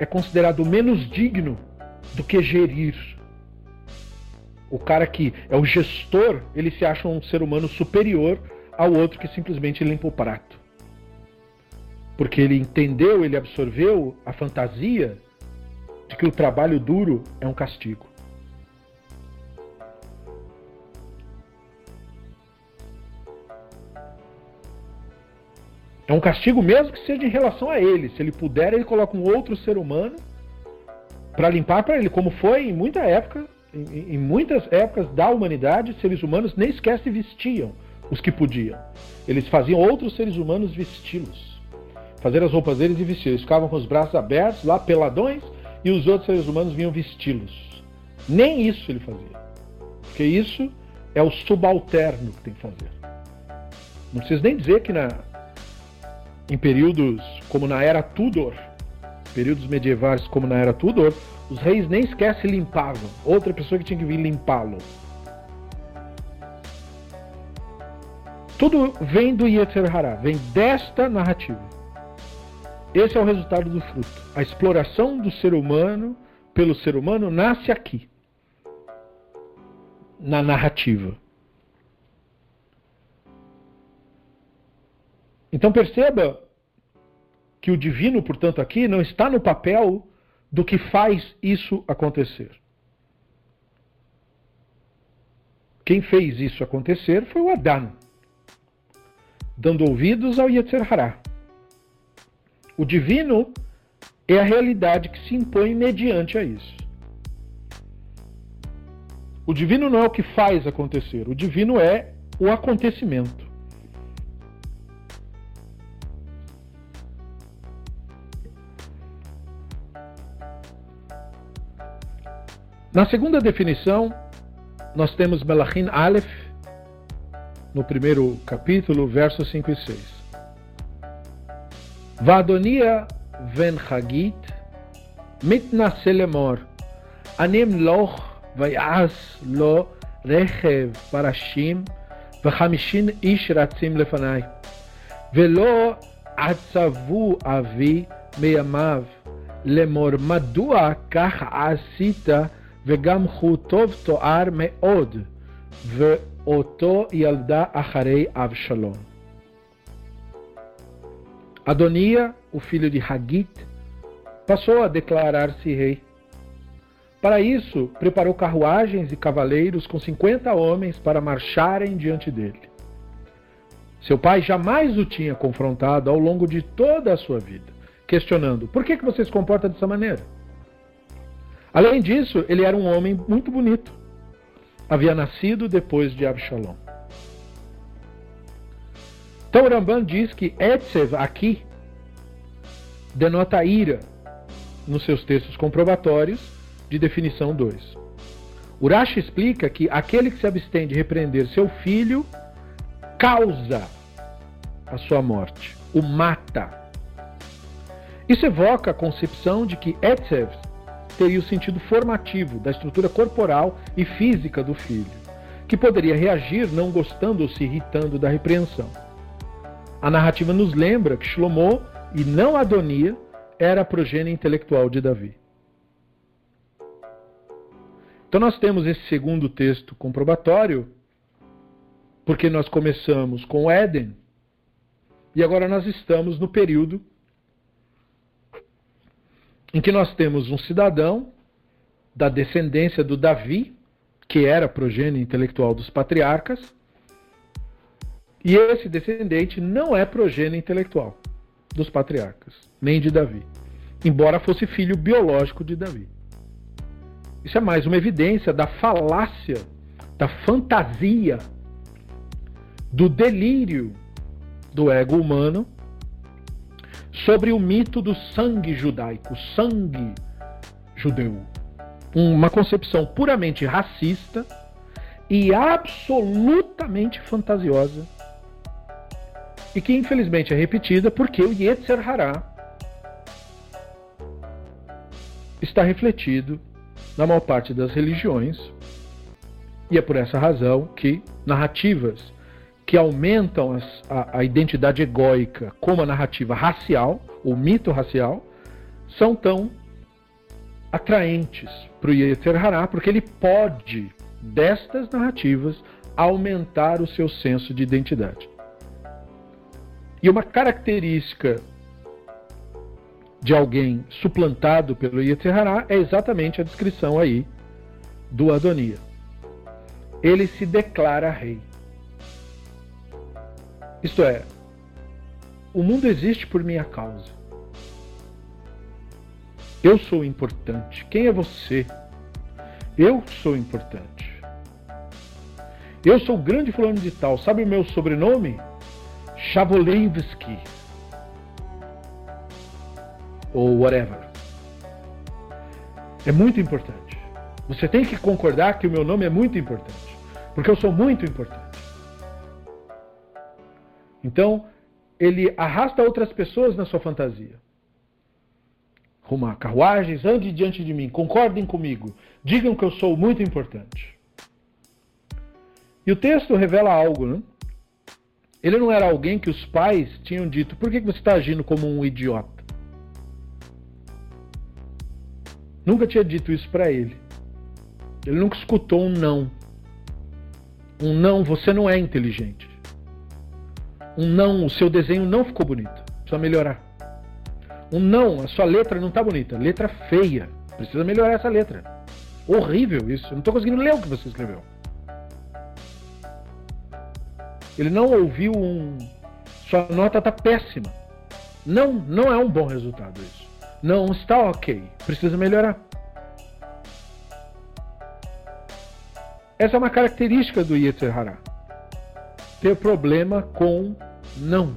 é considerado menos digno do que gerir. O cara que é o gestor, ele se acha um ser humano superior ao outro que simplesmente limpa o prato. Porque ele entendeu, ele absorveu a fantasia de que o trabalho duro é um castigo. É um castigo mesmo que seja em relação a ele. Se ele puder, ele coloca um outro ser humano para limpar para ele, como foi em muita época, em, muitas épocas da humanidade, seres humanos nem sequer se vestiam os que podiam. Eles faziam outros seres humanos vesti-los. Fazer as roupas deles e vestir. Eles ficavam com os braços abertos, lá peladões, e os outros seres humanos vinham vesti-los. Nem isso ele fazia. Porque isso é o subalterno que tem que fazer. Não preciso nem dizer que na, em períodos como na era Tudor, períodos medievais como na era Tudor, os reis nem sequer se limpavam. Outra pessoa que tinha que vir limpá-lo. Tudo vem do Yetzer Hará, vem desta narrativa. Esse é o resultado do fruto. A exploração do ser humano pelo ser humano nasce aqui, na narrativa. Então perceba que o divino, portanto, aqui não está no papel do que faz isso acontecer. Quem fez isso acontecer foi o Adão, dando ouvidos ao Yetzer Hará. O divino é a realidade que se impõe mediante a isso. O divino não é o que faz acontecer, o divino é o acontecimento. Na segunda definição, nós temos Melachin Aleph, no primeiro capítulo, versos 5 e 6. Vadonia ven Hagit, מתנסה לאמור, אני אמלוך ויעש לו רכב פרשים וחמישים איש רצים לפניי, ולא עצבו אבי מימיו לאמור מדוע כך עשית וגם הוא טוב תואר מאוד, ואותו ילדה אחרי אבשלום. Adonia, o filho de Hagit, passou a declarar-se rei. Para isso, preparou carruagens e cavaleiros com 50 homens para marcharem diante dele. Seu pai jamais o tinha confrontado ao longo de toda a sua vida, questionando: por que, que você se comporta dessa maneira? Além disso, ele era um homem muito bonito. Havia nascido depois de Absalom. Então Ramban diz que Etzev aqui denota ira nos seus textos comprobatórios de definição 2. Urash explica que aquele que se abstém de repreender seu filho causa a sua morte, o mata. Isso evoca a concepção de que Etzev teria o sentido formativo da estrutura corporal e física do filho, que poderia reagir não gostando ou se irritando da repreensão. A narrativa nos lembra que Shlomo, e não Adonia, era a progênie intelectual de Davi. Então nós temos esse segundo texto comprobatório, porque nós começamos com Éden, e agora nós estamos no período em que nós temos um cidadão da descendência do Davi, que era progênio intelectual dos patriarcas, e esse descendente não é progênio intelectual dos patriarcas, nem de Davi, embora fosse filho biológico de Davi. Isso é mais uma evidência da falácia, da fantasia, do delírio do ego humano sobre o mito do sangue judaico, sangue judeu. Uma concepção puramente racista e absolutamente fantasiosa e que infelizmente é repetida porque o Yetzer Hará está refletido na maior parte das religiões e é por essa razão que narrativas que aumentam as, a, a, identidade egóica, como a narrativa racial, o mito racial, são tão atraentes para o Yetzer Hará, porque ele pode, destas narrativas, aumentar o seu senso de identidade. E uma característica de alguém suplantado pelo Yetzer Hará é exatamente a descrição aí do Adonia. Ele se declara rei. Isto é, o mundo existe por minha causa. Eu sou importante. Quem é você? Eu sou importante. Eu sou o grande fulano de tal. Sabe o meu sobrenome? Chavolevski. Ou whatever. É muito importante. Você tem que concordar que o meu nome é muito importante. Porque eu sou muito importante. Então, ele arrasta outras pessoas na sua fantasia. Ruma carruagens, ande diante de mim, concordem comigo, digam que eu sou muito importante. E o texto revela algo, né? Ele não era alguém que os pais tinham dito: por que você está agindo como um idiota? Nunca tinha dito isso para ele. Ele nunca escutou um não. Um não, você não é inteligente um não, o seu desenho não ficou bonito, precisa melhorar. Um não, a sua letra não está bonita, letra feia, precisa melhorar essa letra. Horrível isso, eu não estou conseguindo ler o que você escreveu. Ele não ouviu um. Sua nota está péssima. Não, não é um bom resultado isso. Não está ok, precisa melhorar. Essa é uma característica do Yetzer Hará. Ter problema com não.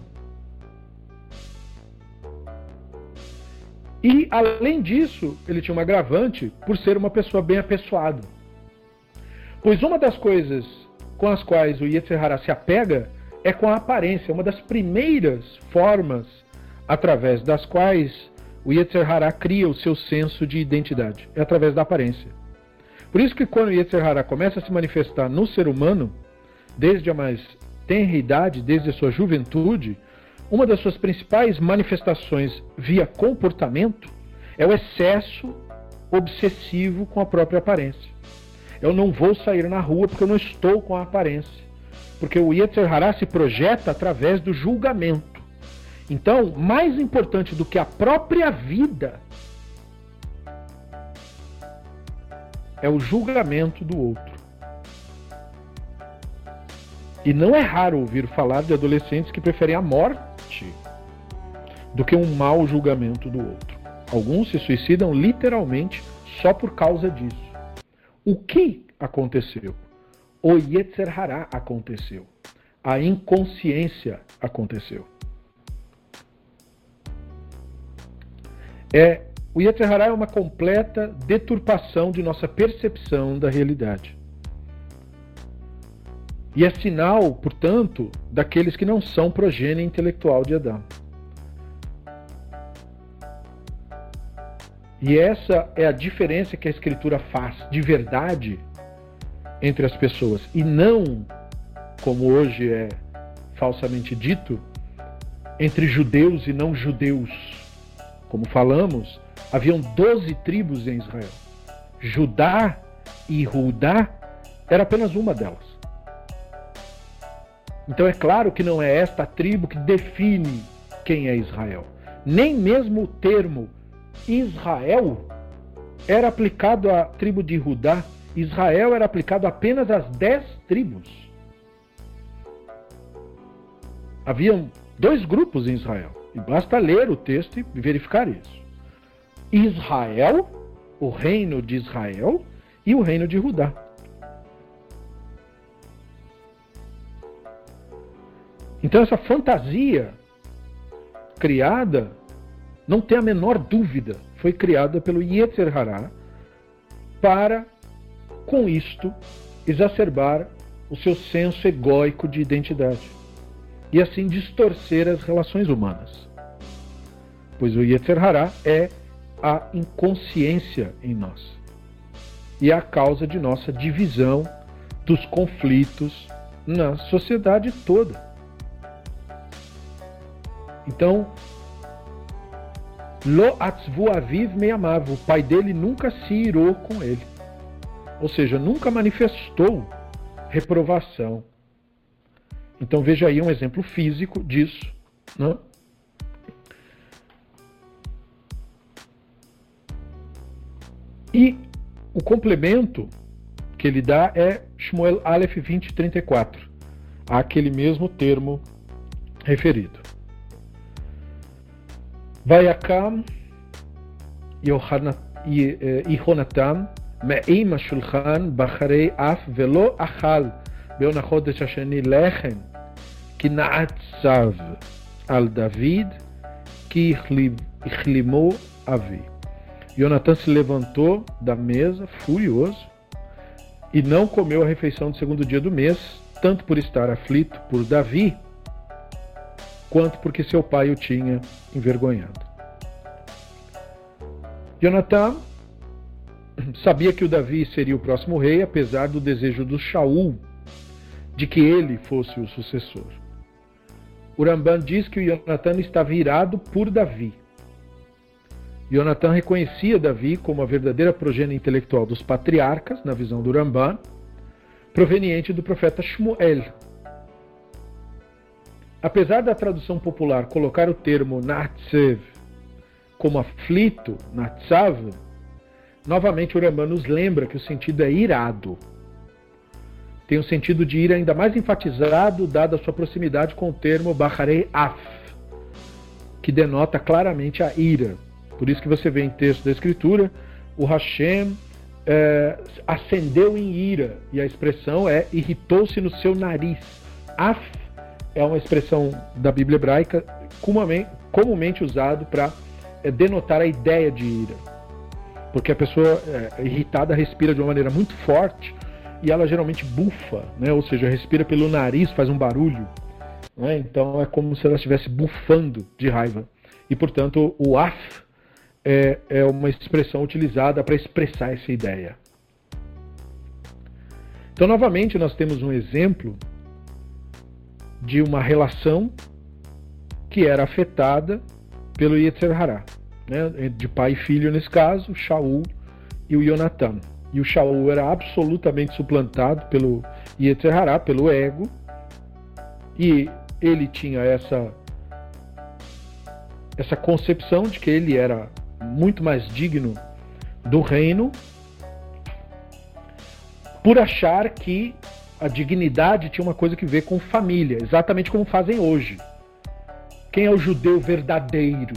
E, além disso, ele tinha um agravante por ser uma pessoa bem apessoada. Pois uma das coisas com as quais o Yetzer Hara se apega é com a aparência. Uma das primeiras formas através das quais o Yetzer Hara cria o seu senso de identidade. É através da aparência. Por isso que quando o Yetzer Hara começa a se manifestar no ser humano, desde a mais tenra idade, desde a sua juventude, uma das suas principais manifestações via comportamento é o excesso obsessivo com a própria aparência. Eu não vou sair na rua porque eu não estou com a aparência. Porque o Yetzer Hará se projeta através do julgamento. Então, mais importante do que a própria vida é o julgamento do outro. E não é raro ouvir falar de adolescentes que preferem a morte do que um mau julgamento do outro. Alguns se suicidam literalmente só por causa disso. O que aconteceu? O Yetzer Hará aconteceu. A inconsciência aconteceu. É, o Yetzer Hará é uma completa deturpação de nossa percepção da realidade. E é sinal, portanto, daqueles que não são progênie intelectual de Adão. E essa é a diferença que a Escritura faz de verdade entre as pessoas. E não, como hoje é falsamente dito, entre judeus e não judeus. Como falamos, haviam doze tribos em Israel. Judá e Rudá era apenas uma delas. Então é claro que não é esta tribo que define quem é Israel. Nem mesmo o termo Israel era aplicado à tribo de Judá, Israel era aplicado apenas às dez tribos. Haviam dois grupos em Israel. E basta ler o texto e verificar isso. Israel, o reino de Israel, e o reino de Judá. Então essa fantasia criada, não tem a menor dúvida, foi criada pelo Yetzer Hará para, com isto, exacerbar o seu senso egóico de identidade e assim distorcer as relações humanas. Pois o Yetzer Hará é a inconsciência em nós e é a causa de nossa divisão, dos conflitos na sociedade toda. Então, Lo atzvu aviv me amava. O pai dele nunca se irou com ele. Ou seja, nunca manifestou reprovação. Então veja aí um exemplo físico disso. Né? E o complemento que ele dá é Shmuel Aleph 2034, aquele mesmo termo referido. ויקם יהונתן מעם השולחן בחרי אף ולא אכל ביום החודש השני לחם כי נעצב על דוד que exclamou Avi. Jonathan se levantou da mesa, furioso, e não comeu a refeição do segundo dia do mês, tanto por estar aflito por Davi, quanto porque seu pai o tinha envergonhado. Jonathan sabia que o Davi seria o próximo rei, apesar do desejo do Shaul de que ele fosse o sucessor. O Ramban diz que o Jonathan estava irado por Davi. Jonathan reconhecia Davi como a verdadeira progênie intelectual dos patriarcas, na visão do Ramban, proveniente do profeta Shmuel, Apesar da tradução popular colocar o termo Natsev como aflito, Natsav, novamente o Rambam nos lembra que o sentido é irado. Tem um sentido de ira ainda mais enfatizado, dada a sua proximidade com o termo Bacharei Af, que denota claramente a ira. Por isso que você vê em texto da Escritura, o Hashem é, acendeu em ira, e a expressão é irritou-se no seu nariz. Af é uma expressão da Bíblia hebraica comumente usado para é, denotar a ideia de ira. Porque a pessoa é, irritada respira de uma maneira muito forte e ela geralmente bufa, né? ou seja, respira pelo nariz, faz um barulho. Né? Então é como se ela estivesse bufando de raiva. E portanto, o af é, é uma expressão utilizada para expressar essa ideia. Então, novamente, nós temos um exemplo de uma relação que era afetada pelo Yetzer Hará, né? de pai e filho nesse caso, Shaul e o Yonatan. E o Shaul era absolutamente suplantado pelo Yetzer Hará, pelo ego, e ele tinha essa essa concepção de que ele era muito mais digno do reino por achar que a dignidade tinha uma coisa que ver com família, exatamente como fazem hoje. Quem é o judeu verdadeiro?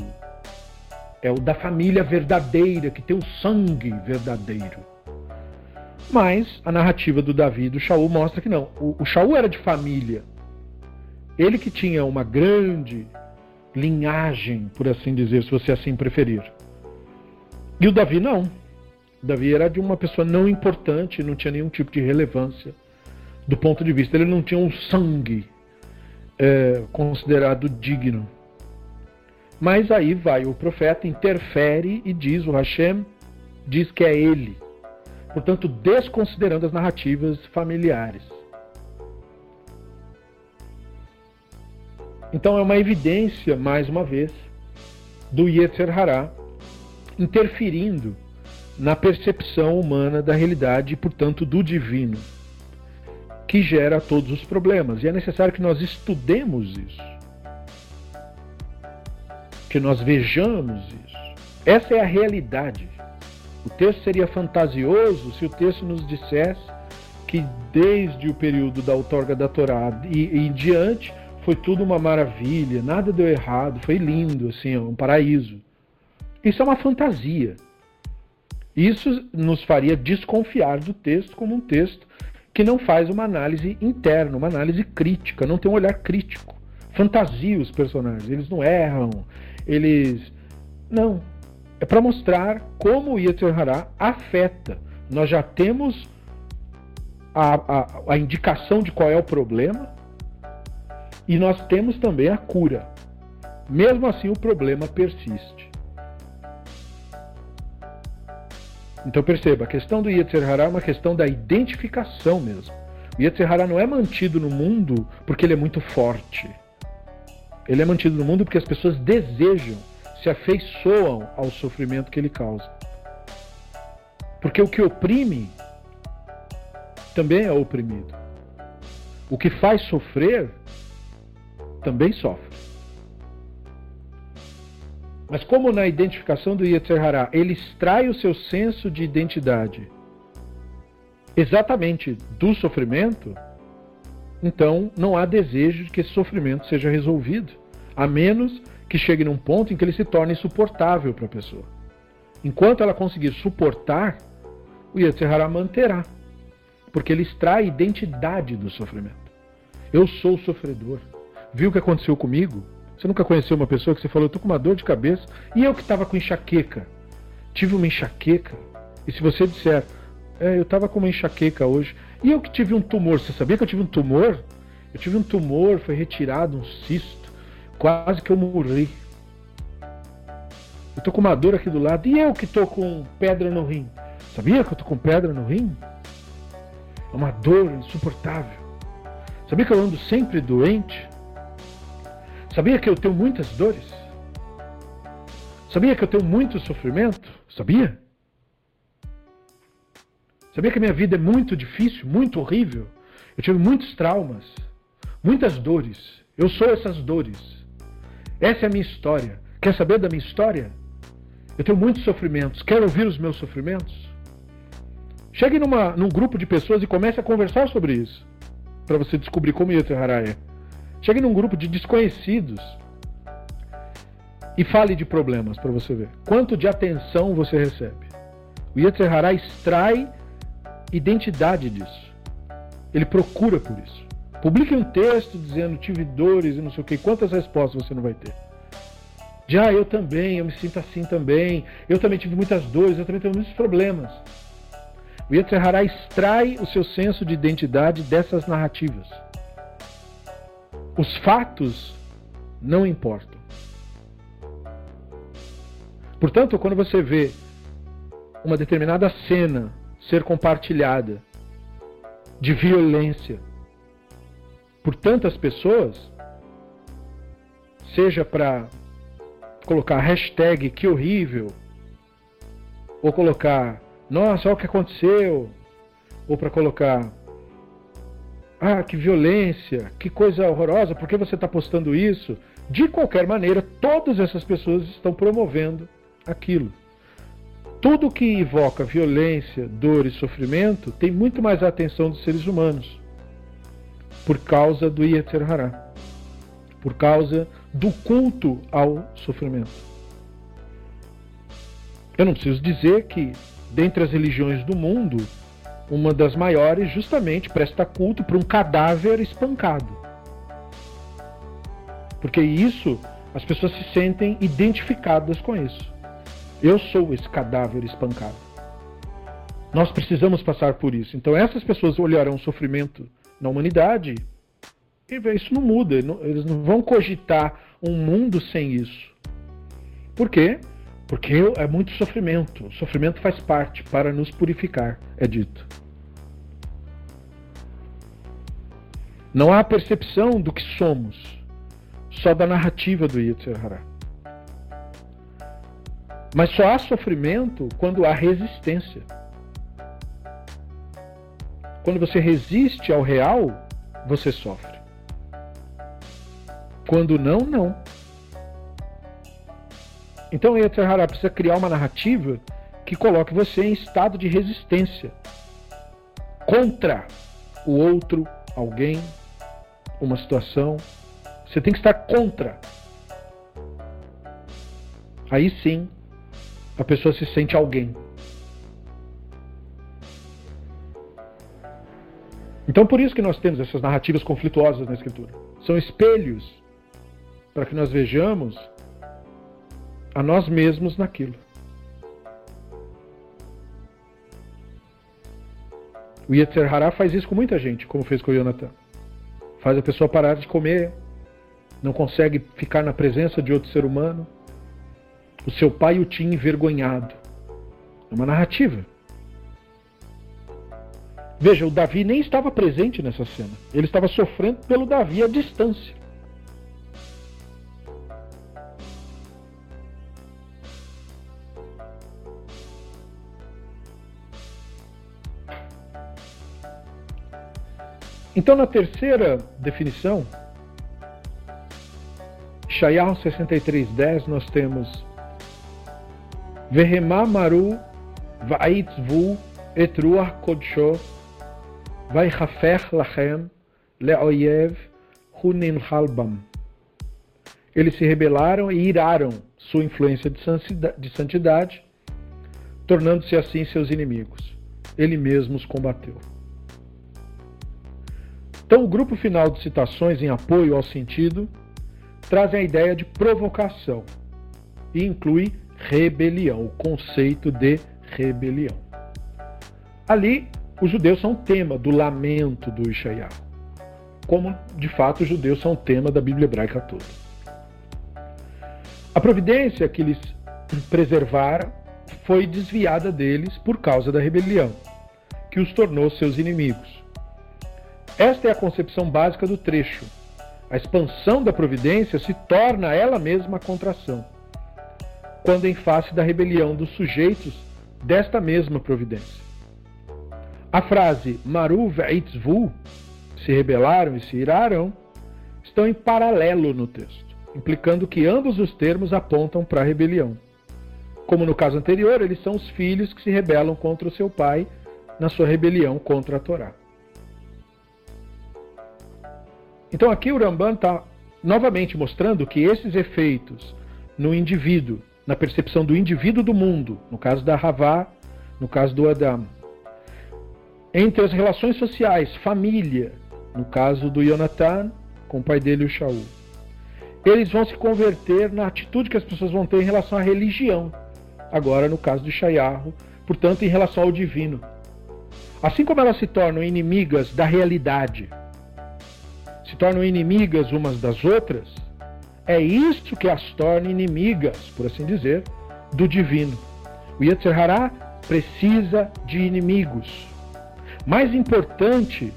É o da família verdadeira, que tem o sangue verdadeiro. Mas a narrativa do Davi e do Shaul mostra que não. O, o Shaul era de família. Ele que tinha uma grande linhagem, por assim dizer, se você assim preferir. E o Davi não. O Davi era de uma pessoa não importante, não tinha nenhum tipo de relevância do ponto de vista. Ele não tinha um sangue é, considerado digno. Mas aí vai o profeta, interfere e diz: o Hashem diz que é ele. Portanto, desconsiderando as narrativas familiares. Então é uma evidência, mais uma vez, do Yetzer Hará interferindo na percepção humana da realidade e, portanto, do divino que gera todos os problemas. E é necessário que nós estudemos isso. Que nós vejamos isso. Essa é a realidade. O texto seria fantasioso se o texto nos dissesse que desde o período da outorga da Torá e, em diante foi tudo uma maravilha, nada deu errado, foi lindo, assim, um paraíso. Isso é uma fantasia. Isso nos faria desconfiar do texto como um texto que não faz uma análise interna, uma análise crítica, não tem um olhar crítico. Fantasia os personagens, eles não erram, eles. Não. É para mostrar como o Yetzer Hará afeta. Nós já temos a, a, a indicação de qual é o problema e nós temos também a cura. Mesmo assim, o problema persiste. Então perceba, a questão do Yetzer Hará é uma questão da identificação mesmo. O Yetzer Hará não é mantido no mundo porque ele é muito forte. Ele é mantido no mundo porque as pessoas desejam, se afeiçoam ao sofrimento que ele causa. Porque o que oprime também é oprimido. O que faz sofrer também sofre. Mas como na identificação do Yetzer Hará, ele extrai o seu senso de identidade exatamente do sofrimento, então não há desejo de que esse sofrimento seja resolvido, a menos que chegue num ponto em que ele se torne insuportável para a pessoa. Enquanto ela conseguir suportar, o Yetzer Hará manterá, porque ele extrai identidade do sofrimento. Eu sou sofredor. Viu o que aconteceu comigo? Você nunca conheceu uma pessoa que você falou, eu tô com uma dor de cabeça, e eu que estava com enxaqueca. Tive uma enxaqueca. E se você disser, é, eu estava com uma enxaqueca hoje, e eu que tive um tumor, você sabia que eu tive um tumor? Eu tive um tumor, foi retirado, um cisto, quase que eu morri. Eu tô com uma dor aqui do lado, e eu que tô com pedra no rim. Sabia que eu tô com pedra no rim? É uma dor insuportável. Sabia que eu ando sempre doente? Sabia que eu tenho muitas dores? Sabia que eu tenho muito sofrimento? Sabia? Sabia que a minha vida é muito difícil, muito horrível? Eu tive muitos traumas, muitas dores. Eu sou essas dores. Essa é a minha história. Quer saber da minha história? Eu tenho muitos sofrimentos. Quer ouvir os meus sofrimentos? Chegue numa, num grupo de pessoas e comece a conversar sobre isso. Para você descobrir como Yetzirah é. Chegue num grupo de desconhecidos e fale de problemas para você ver. Quanto de atenção você recebe. O Yetzer Hará extrai identidade disso. Ele procura por isso. Publique um texto dizendo tive dores e não sei o que. Quantas respostas você não vai ter? Já ah, eu também, eu me sinto assim também. Eu também tive muitas dores, eu também tenho muitos problemas. O Yetzer Hará extrai o seu senso de identidade dessas narrativas. Os fatos não importam. Portanto, quando você vê uma determinada cena ser compartilhada de violência por tantas pessoas, seja para colocar hashtag que horrível, ou colocar nossa, olha o que aconteceu, ou para colocar ah, que violência, que coisa horrorosa, por que você está postando isso? De qualquer maneira, todas essas pessoas estão promovendo aquilo. Tudo que evoca violência, dor e sofrimento tem muito mais a atenção dos seres humanos, por causa do Yetzer Hará, por causa do culto ao sofrimento. Eu não preciso dizer que, dentre as religiões do mundo, uma das maiores justamente presta culto para um cadáver espancado. Porque isso, as pessoas se sentem identificadas com isso. Eu sou esse cadáver espancado. Nós precisamos passar por isso. Então essas pessoas olharão o sofrimento na humanidade e isso não muda. Eles não vão cogitar um mundo sem isso. Por quê? Porque é muito sofrimento. O sofrimento faz parte para nos purificar, é dito. Não há percepção do que somos, só da narrativa do Yetzer Hará. Mas só há sofrimento quando há resistência. Quando você resiste ao real, você sofre. Quando não, não. Então Yetzer Hará precisa criar uma narrativa que coloque você em estado de resistência contra o outro, alguém, uma situação. Você tem que estar contra. Aí sim, a pessoa se sente alguém. Então, por isso que nós temos essas narrativas conflituosas na Escritura. São espelhos para que nós vejamos a nós mesmos naquilo. O Yetzer Hará faz isso com muita gente, como fez com o Jonathan. Faz a pessoa parar de comer, não consegue ficar na presença de outro ser humano. O seu pai o tinha envergonhado. É uma narrativa. Veja, o Davi nem estava presente nessa cena. Ele estava sofrendo pelo Davi à distância. Então, na terceira definição, Shayahu 63.10, nós temos Vehemá maru va'itzvu et ruach kodsho vaichafech lachem leoyev hunin halbam. Eles se rebelaram e iraram sua influência de santidade, tornando-se assim seus inimigos. Ele mesmo os combateu. Então, o grupo final de citações em apoio ao sentido trazem a ideia de provocação e inclui rebelião, o conceito de rebelião. Ali, os judeus são tema do lamento do Ishaiah, como de fato os judeus são tema da Bíblia hebraica toda. A providência que eles preservaram foi desviada deles por causa da rebelião, que os tornou seus inimigos. Esta é a concepção básica do trecho. A expansão da providência se torna ela mesma a contração, quando em face da rebelião dos sujeitos desta mesma providência. A frase Maru ve'itzvu, se rebelaram e se iraram, estão em paralelo no texto, implicando que ambos os termos apontam para a rebelião. Como no caso anterior, eles são os filhos que se rebelam contra o seu pai na sua rebelião contra a Torá. Então aqui o Ramban está novamente mostrando que esses efeitos no indivíduo, na percepção do indivíduo do mundo, no caso da Havá, no caso do Adam, entre as relações sociais, família, no caso do Jonathan com o pai dele, o Shaul, eles vão se converter na atitude que as pessoas vão ter em relação à religião, agora no caso de Shayahu, portanto em relação ao divino. Assim como elas se tornam inimigas da realidade, se tornam inimigas umas das outras, é isso que as torna inimigas, por assim dizer, do divino. O Yetzer Hará precisa de inimigos. Mais importante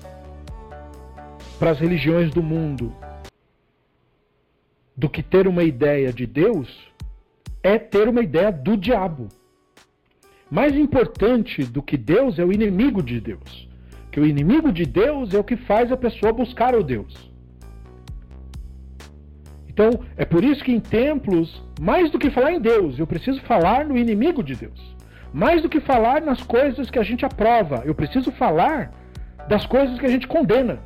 para as religiões do mundo do que ter uma ideia de Deus é ter uma ideia do diabo. Mais importante do que Deus é o inimigo de Deus. Que o inimigo de Deus é o que faz a pessoa buscar o Deus. Então, é por isso que em templos, mais do que falar em Deus, eu preciso falar no inimigo de Deus. Mais do que falar nas coisas que a gente aprova, eu preciso falar das coisas que a gente condena.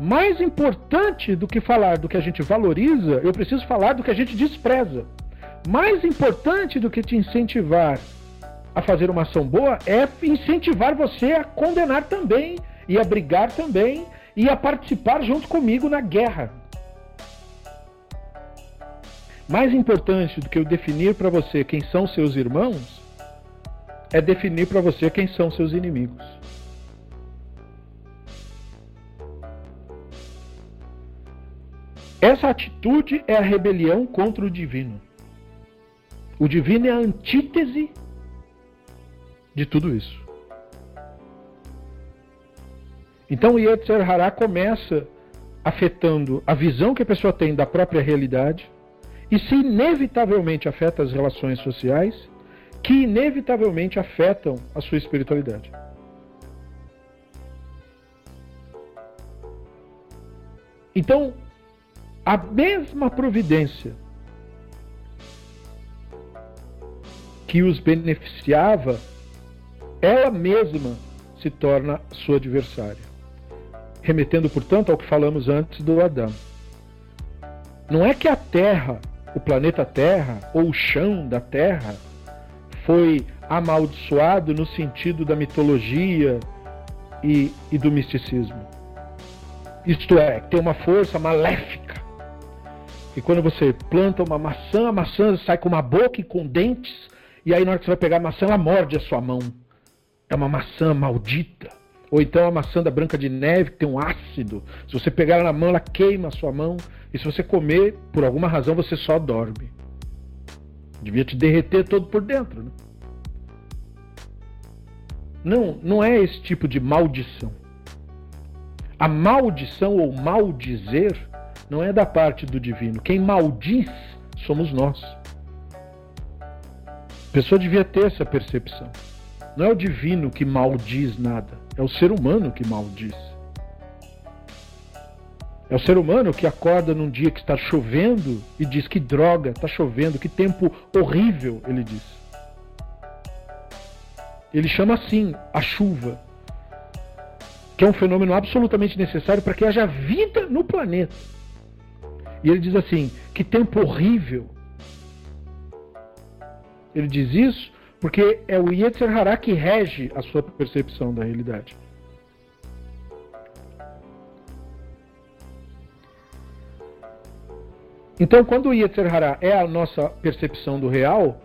Mais importante do que falar do que a gente valoriza, eu preciso falar do que a gente despreza. Mais importante do que te incentivar a fazer uma ação boa é incentivar você a condenar também e a brigar também e a participar junto comigo na guerra mais importante do que eu definir para você quem são seus irmãos é definir para você quem são seus inimigos. Essa atitude é a rebelião contra o divino. O divino é a antítese de tudo isso. Então Yetzer Hará começa afetando a visão que a pessoa tem da própria realidade, isso inevitavelmente afeta as relações sociais, que inevitavelmente afetam a sua espiritualidade. Então, a mesma providência que os beneficiava, ela mesma se torna sua adversária. Remetendo, portanto, ao que falamos antes do Adão. Não é que a Terra, o planeta Terra, ou o chão da Terra, foi amaldiçoado no sentido da mitologia e, e do misticismo. Isto é, tem uma força maléfica. E quando você planta uma maçã, a maçã sai com uma boca e com dentes, e aí na hora que você vai pegar a maçã, ela morde a sua mão. É uma maçã maldita. Ou então a maçã da Branca de Neve, que tem um ácido. Se você pegar ela na mão, ela queima a sua mão. E se você comer, por alguma razão, você só dorme. Devia te derreter todo por dentro. Né? Não, não é esse tipo de maldição. A maldição ou maldizer não é da parte do divino. Quem maldiz somos nós. A pessoa devia ter essa percepção. Não é o divino que maldiz nada, é o ser humano que maldiz. É o ser humano que acorda num dia que está chovendo e diz que droga, está chovendo, que tempo horrível, ele diz. Ele chama assim a chuva que é um fenômeno absolutamente necessário para que haja vida no planeta. E ele diz assim: que tempo horrível. Ele diz isso porque é o Yetzer Hará que rege a sua percepção da realidade. Então, quando o Yetzer Hará é a nossa percepção do real,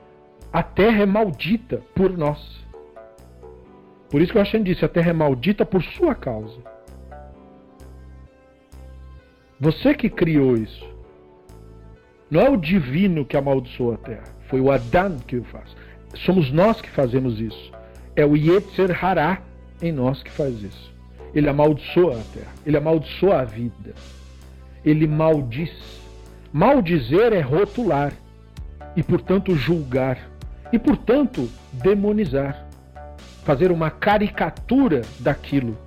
a Terra é maldita por nós. Por isso que o Hashem disse: a terra é maldita por sua causa. Você que criou isso. Não é o divino que amaldiçoa a terra. Foi o Adão que o faz. Somos nós que fazemos isso. É o Yetzer Hará em nós que faz isso. Ele amaldiçoa a terra. Ele amaldiçoa a vida. Ele maldiz. Maldizer é rotular. E, portanto, julgar. E, portanto, demonizar fazer uma caricatura daquilo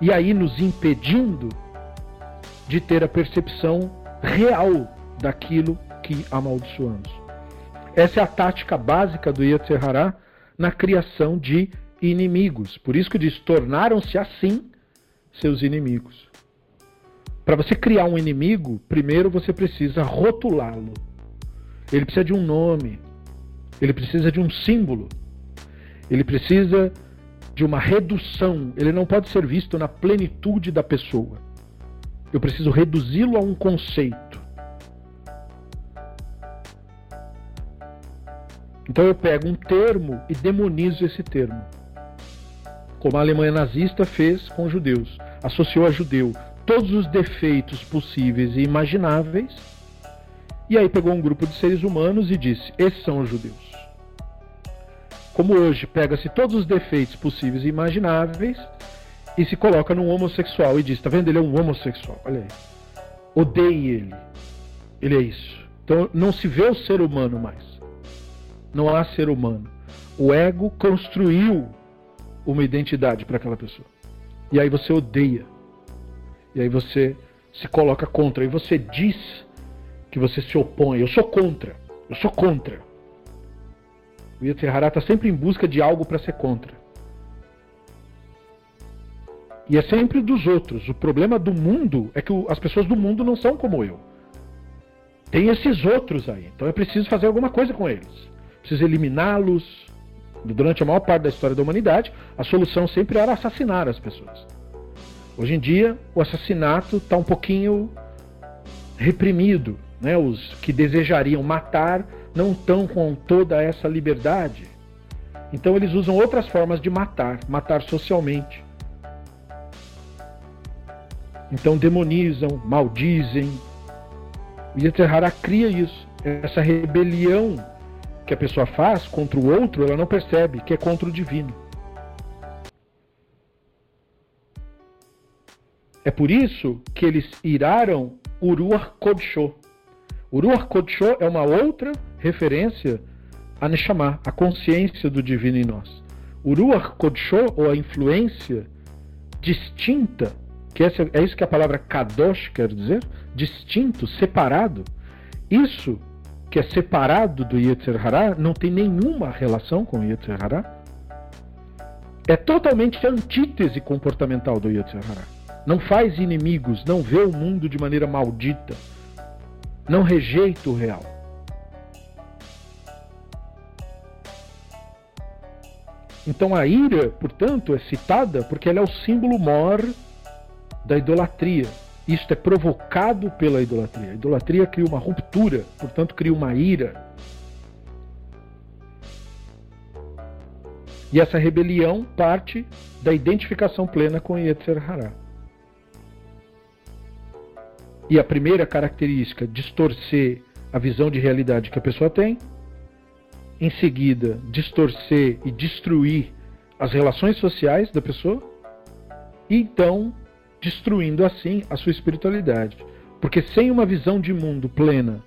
e aí nos impedindo de ter a percepção real daquilo que amaldiçoamos. Essa é a tática básica do Yetzer na criação de inimigos. Por isso que diz: tornaram-se assim seus inimigos. Para você criar um inimigo, primeiro você precisa rotulá-lo. Ele precisa de um nome, ele precisa de um símbolo, ele precisa de uma redução. Ele não pode ser visto na plenitude da pessoa. Eu preciso reduzi-lo a um conceito. Então eu pego um termo e demonizo esse termo. Como a Alemanha nazista fez com os judeus. Associou a judeu todos os defeitos possíveis e imagináveis. E aí pegou um grupo de seres humanos e disse: esses são os judeus. Como hoje pega-se todos os defeitos possíveis e imagináveis e se coloca num homossexual e diz: tá vendo? Ele é um homossexual. Olha aí. Odeie ele. Ele é isso. Então não se vê o ser humano mais. Não há ser humano. O ego construiu uma identidade para aquela pessoa. E aí você odeia. E aí você se coloca contra. E você diz que você se opõe. Eu sou contra. Eu sou contra. O Yetzirah está sempre em busca de algo para ser contra. E é sempre dos outros. O problema do mundo é que as pessoas do mundo não são como eu. Tem esses outros aí. Então é preciso fazer alguma coisa com eles. Preciso eliminá-los. Durante a maior parte da história da humanidade, a solução sempre era assassinar as pessoas. Hoje em dia, o assassinato está um pouquinho reprimido. Né? Os que desejariam matar não estão com toda essa liberdade. Então eles usam outras formas de matar, matar socialmente. Então demonizam, maldizem. O Yetzirah cria isso, essa rebelião que a pessoa faz contra o outro, ela não percebe que é contra o divino. É por isso que eles iraram Uruach Kodsho. Uruach Kodsho é uma outra referência a Neshama, a consciência do divino em nós. O Ruach Kodsho, ou a influência distinta, que é isso que a palavra Kadosh quer dizer, distinto, separado, isso que é separado do Yetzer Hará, não tem nenhuma relação com o Yetzer Hará. É totalmente antítese comportamental do Yetzer Hará. Não faz inimigos, não vê o mundo de maneira maldita, não rejeita o real. Então a ira, portanto, é citada porque ela é o símbolo maior da idolatria. Isto é provocado pela idolatria. A idolatria cria uma ruptura, portanto, cria uma ira. E essa rebelião parte da identificação plena com Yetzer Hará. E a primeira característica, distorcer a visão de realidade que a pessoa tem. Em seguida, distorcer e destruir as relações sociais da pessoa. E então, destruindo assim a sua espiritualidade. Porque sem uma visão de mundo plena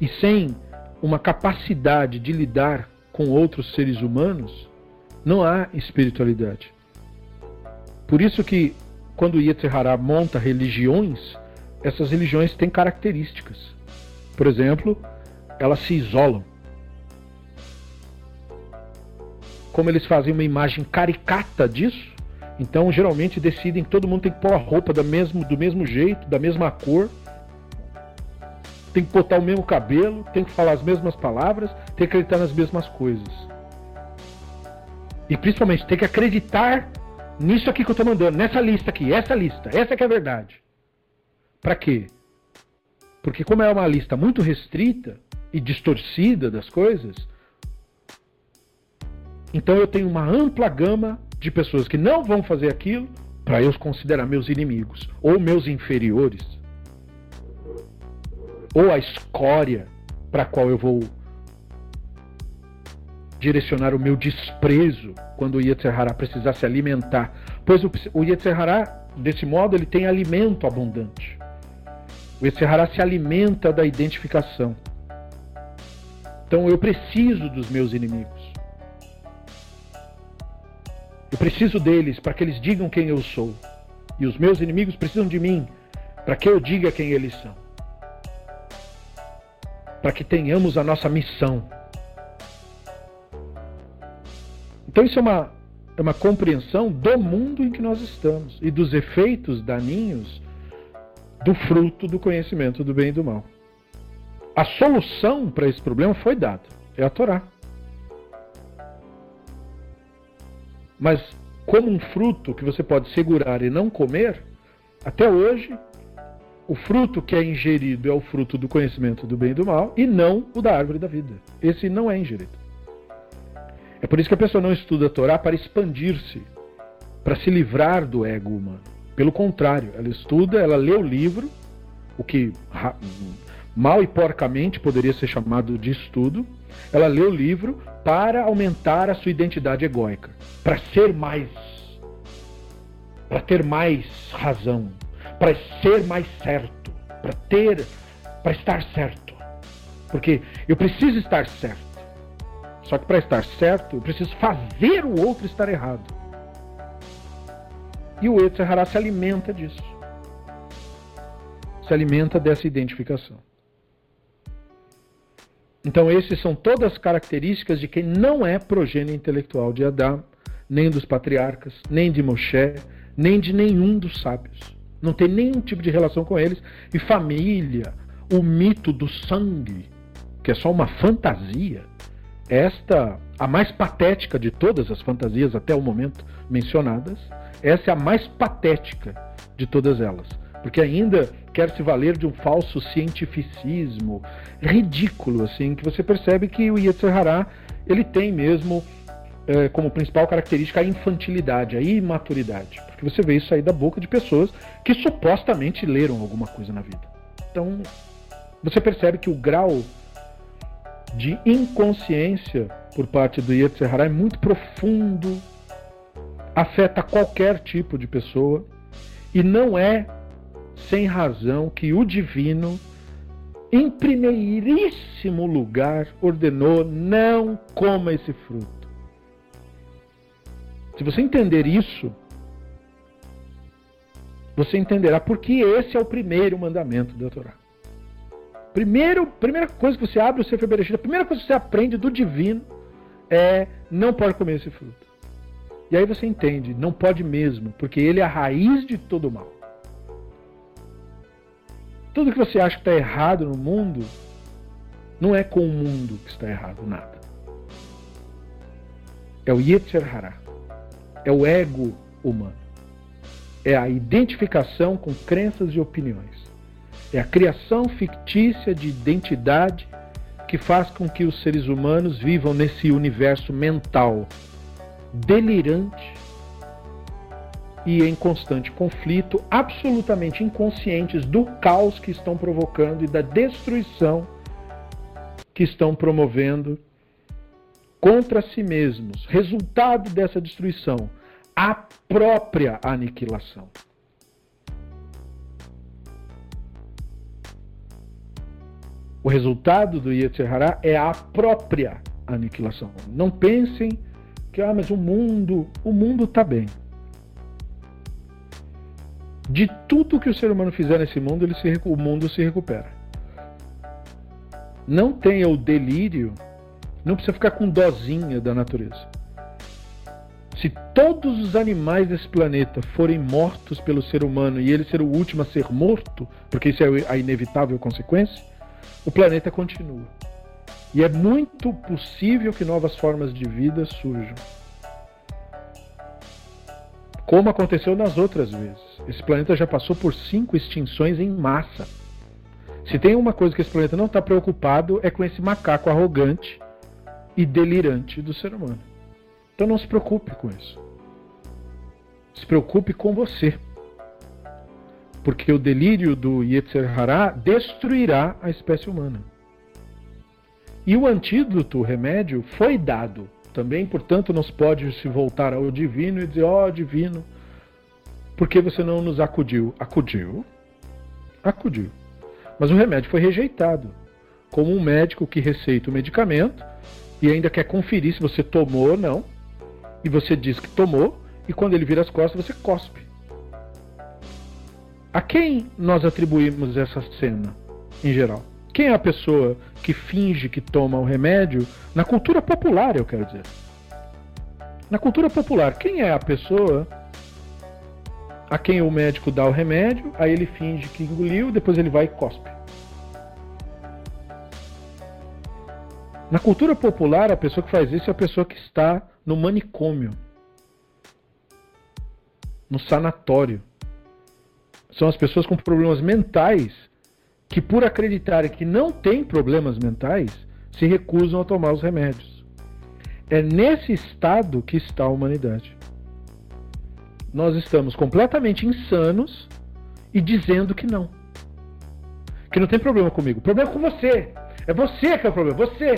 e sem uma capacidade de lidar com outros seres humanos, não há espiritualidade. Por isso que quando Yetzirah monta religiões, essas religiões têm características. Por exemplo, elas se isolam. Como eles fazem uma imagem caricata disso, então, geralmente decidem que todo mundo tem que pôr a roupa do mesmo, do mesmo jeito, da mesma cor, tem que botar o mesmo cabelo, tem que falar as mesmas palavras, tem que acreditar nas mesmas coisas. E principalmente tem que acreditar nisso aqui que eu estou mandando, nessa lista aqui, essa lista, essa que é a verdade. Para quê? Porque como é uma lista muito restrita e distorcida das coisas, então eu tenho uma ampla gama de pessoas que não vão fazer aquilo para eu os considerar meus inimigos ou meus inferiores. Ou a escória para qual eu vou direcionar o meu desprezo quando o Yetzirah precisar se alimentar. Pois o Yetzirah, desse modo, ele tem alimento abundante. O Yetzirah se alimenta da identificação. Então eu preciso dos meus inimigos. Eu preciso deles para que eles digam quem eu sou. E os meus inimigos precisam de mim para que eu diga quem eles são. Para que tenhamos a nossa missão. Então, isso é uma, é uma compreensão do mundo em que nós estamos e dos efeitos daninhos do fruto do conhecimento do bem e do mal. A solução para esse problema foi dada: é a Torá. Mas como um fruto que você pode segurar e não comer, até hoje o fruto que é ingerido é o fruto do conhecimento do bem e do mal e não o da árvore da vida. Esse não é ingerido. É por isso que a pessoa não estuda a Torá para expandir-se, para se livrar do ego humano. Pelo contrário, ela estuda, ela lê o livro, o que mal e porcamente poderia ser chamado de estudo. Ela lê o livro para aumentar a sua identidade egóica, para ser mais, para ter mais razão, para ser mais certo, para ter, para estar certo. Porque eu preciso estar certo. Só que para estar certo, eu preciso fazer o outro estar errado. E o Yetzirah se alimenta disso. Se alimenta dessa identificação. Então, esses são todas as características de quem não é progênio intelectual de Adão, nem dos patriarcas, nem de Moshe, nem de nenhum dos sábios. Não tem nenhum tipo de relação com eles. E família, o mito do sangue, que é só uma fantasia, esta, a mais patética de todas as fantasias até o momento mencionadas, essa é a mais patética de todas elas. Porque ainda quer se valer de um falso cientificismo ridículo, assim, que você percebe que o Yetzirah, ele tem mesmo é, como principal característica a infantilidade, a imaturidade. Porque você vê isso aí da boca de pessoas que supostamente leram alguma coisa na vida. Então, você percebe que o grau de inconsciência por parte do Yetzirah é muito profundo, afeta qualquer tipo de pessoa e não é sem razão que o divino, em primeiríssimo lugar, ordenou: não coma esse fruto. Se você entender isso, você entenderá porque esse é o primeiro mandamento da Torá. Primeiro, primeira coisa que você abre o Sefer Bereshit, a primeira coisa que você aprende do divino é não pode comer esse fruto. E aí você entende, não pode mesmo, porque ele é a raiz de todo mal. Tudo que você acha que está errado no mundo, não é com o mundo que está errado, nada. É o Yetzer Hará. É o ego humano. É a identificação com crenças e opiniões. É a criação fictícia de identidade que faz com que os seres humanos vivam nesse universo mental delirante e em constante conflito, absolutamente inconscientes do caos que estão provocando e da destruição que estão promovendo contra si mesmos. Resultado dessa destruição, a própria aniquilação. O resultado do Yetzer Hará é a própria aniquilação. Não pensem que ah, mas o mundo, o mundo está bem. De tudo que o ser humano fizer nesse mundo, ele se, o mundo se recupera. Não tenha o delírio, não precisa ficar com dozinha da natureza. Se todos os animais desse planeta forem mortos pelo ser humano e ele ser o último a ser morto, porque isso é a inevitável consequência, o planeta continua. E é muito possível que novas formas de vida surjam. Como aconteceu nas outras vezes. Esse planeta já passou por cinco extinções em massa. Se tem uma coisa que esse planeta não está preocupado é com esse macaco arrogante e delirante do ser humano. Então não se preocupe com isso. Se preocupe com você. Porque o delírio do Yetzer Hará destruirá a espécie humana. E o antídoto, o remédio, foi dado também, portanto, não se pode se voltar ao divino e dizer: Ó oh, divino, por que você não nos acudiu? Acudiu? Acudiu. Mas o remédio foi rejeitado. Como um médico que receita o medicamento e ainda quer conferir se você tomou ou não, e você diz que tomou, e quando ele vira as costas, você cospe. A quem nós atribuímos essa cena, em geral? Quem é a pessoa que finge que toma o remédio? Na cultura popular, eu quero dizer. Na cultura popular, quem é a pessoa a quem o médico dá o remédio, aí ele finge que engoliu, depois ele vai e cospe? Na cultura popular, a pessoa que faz isso é a pessoa que está no manicômio, no sanatório. São as pessoas com problemas mentais que, por acreditarem que não têm problemas mentais, se recusam a tomar os remédios. É nesse estado que está a humanidade. Nós estamos completamente insanos e dizendo que não. Que não tem problema comigo. O problema é com você. É você que é o problema. Você.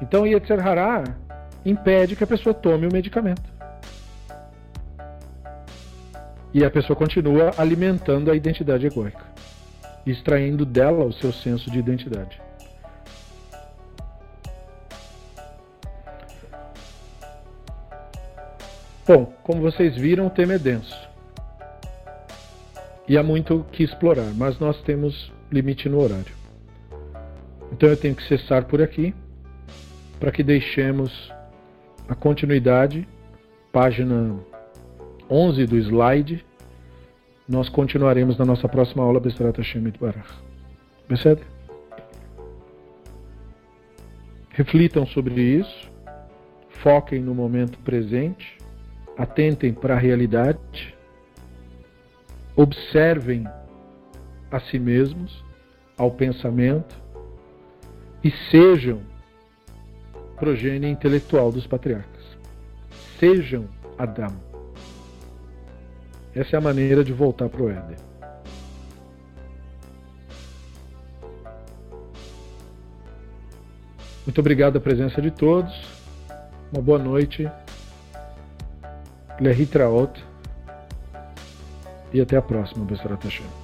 Então, Yetzer Hará impede que a pessoa tome o medicamento. E a pessoa continua alimentando a identidade egóica, extraindo dela o seu senso de identidade. Bom, como vocês viram, o tema é denso. E há muito que explorar, mas nós temos limite no horário. Então eu tenho que cessar por aqui, para que deixemos a continuidade, página 11 do slide, nós continuaremos na nossa próxima aula Bestrat Hashem Barach. Percebe? Reflitam sobre isso, foquem no momento presente, atentem para a realidade, observem a si mesmos, ao pensamento e sejam progênie intelectual dos patriarcas. Sejam Adão. Essa é a maneira de voltar para o Éden. Muito obrigado a presença de todos. Uma boa noite. Lehitraot. E até a próxima, Besrat Hashem.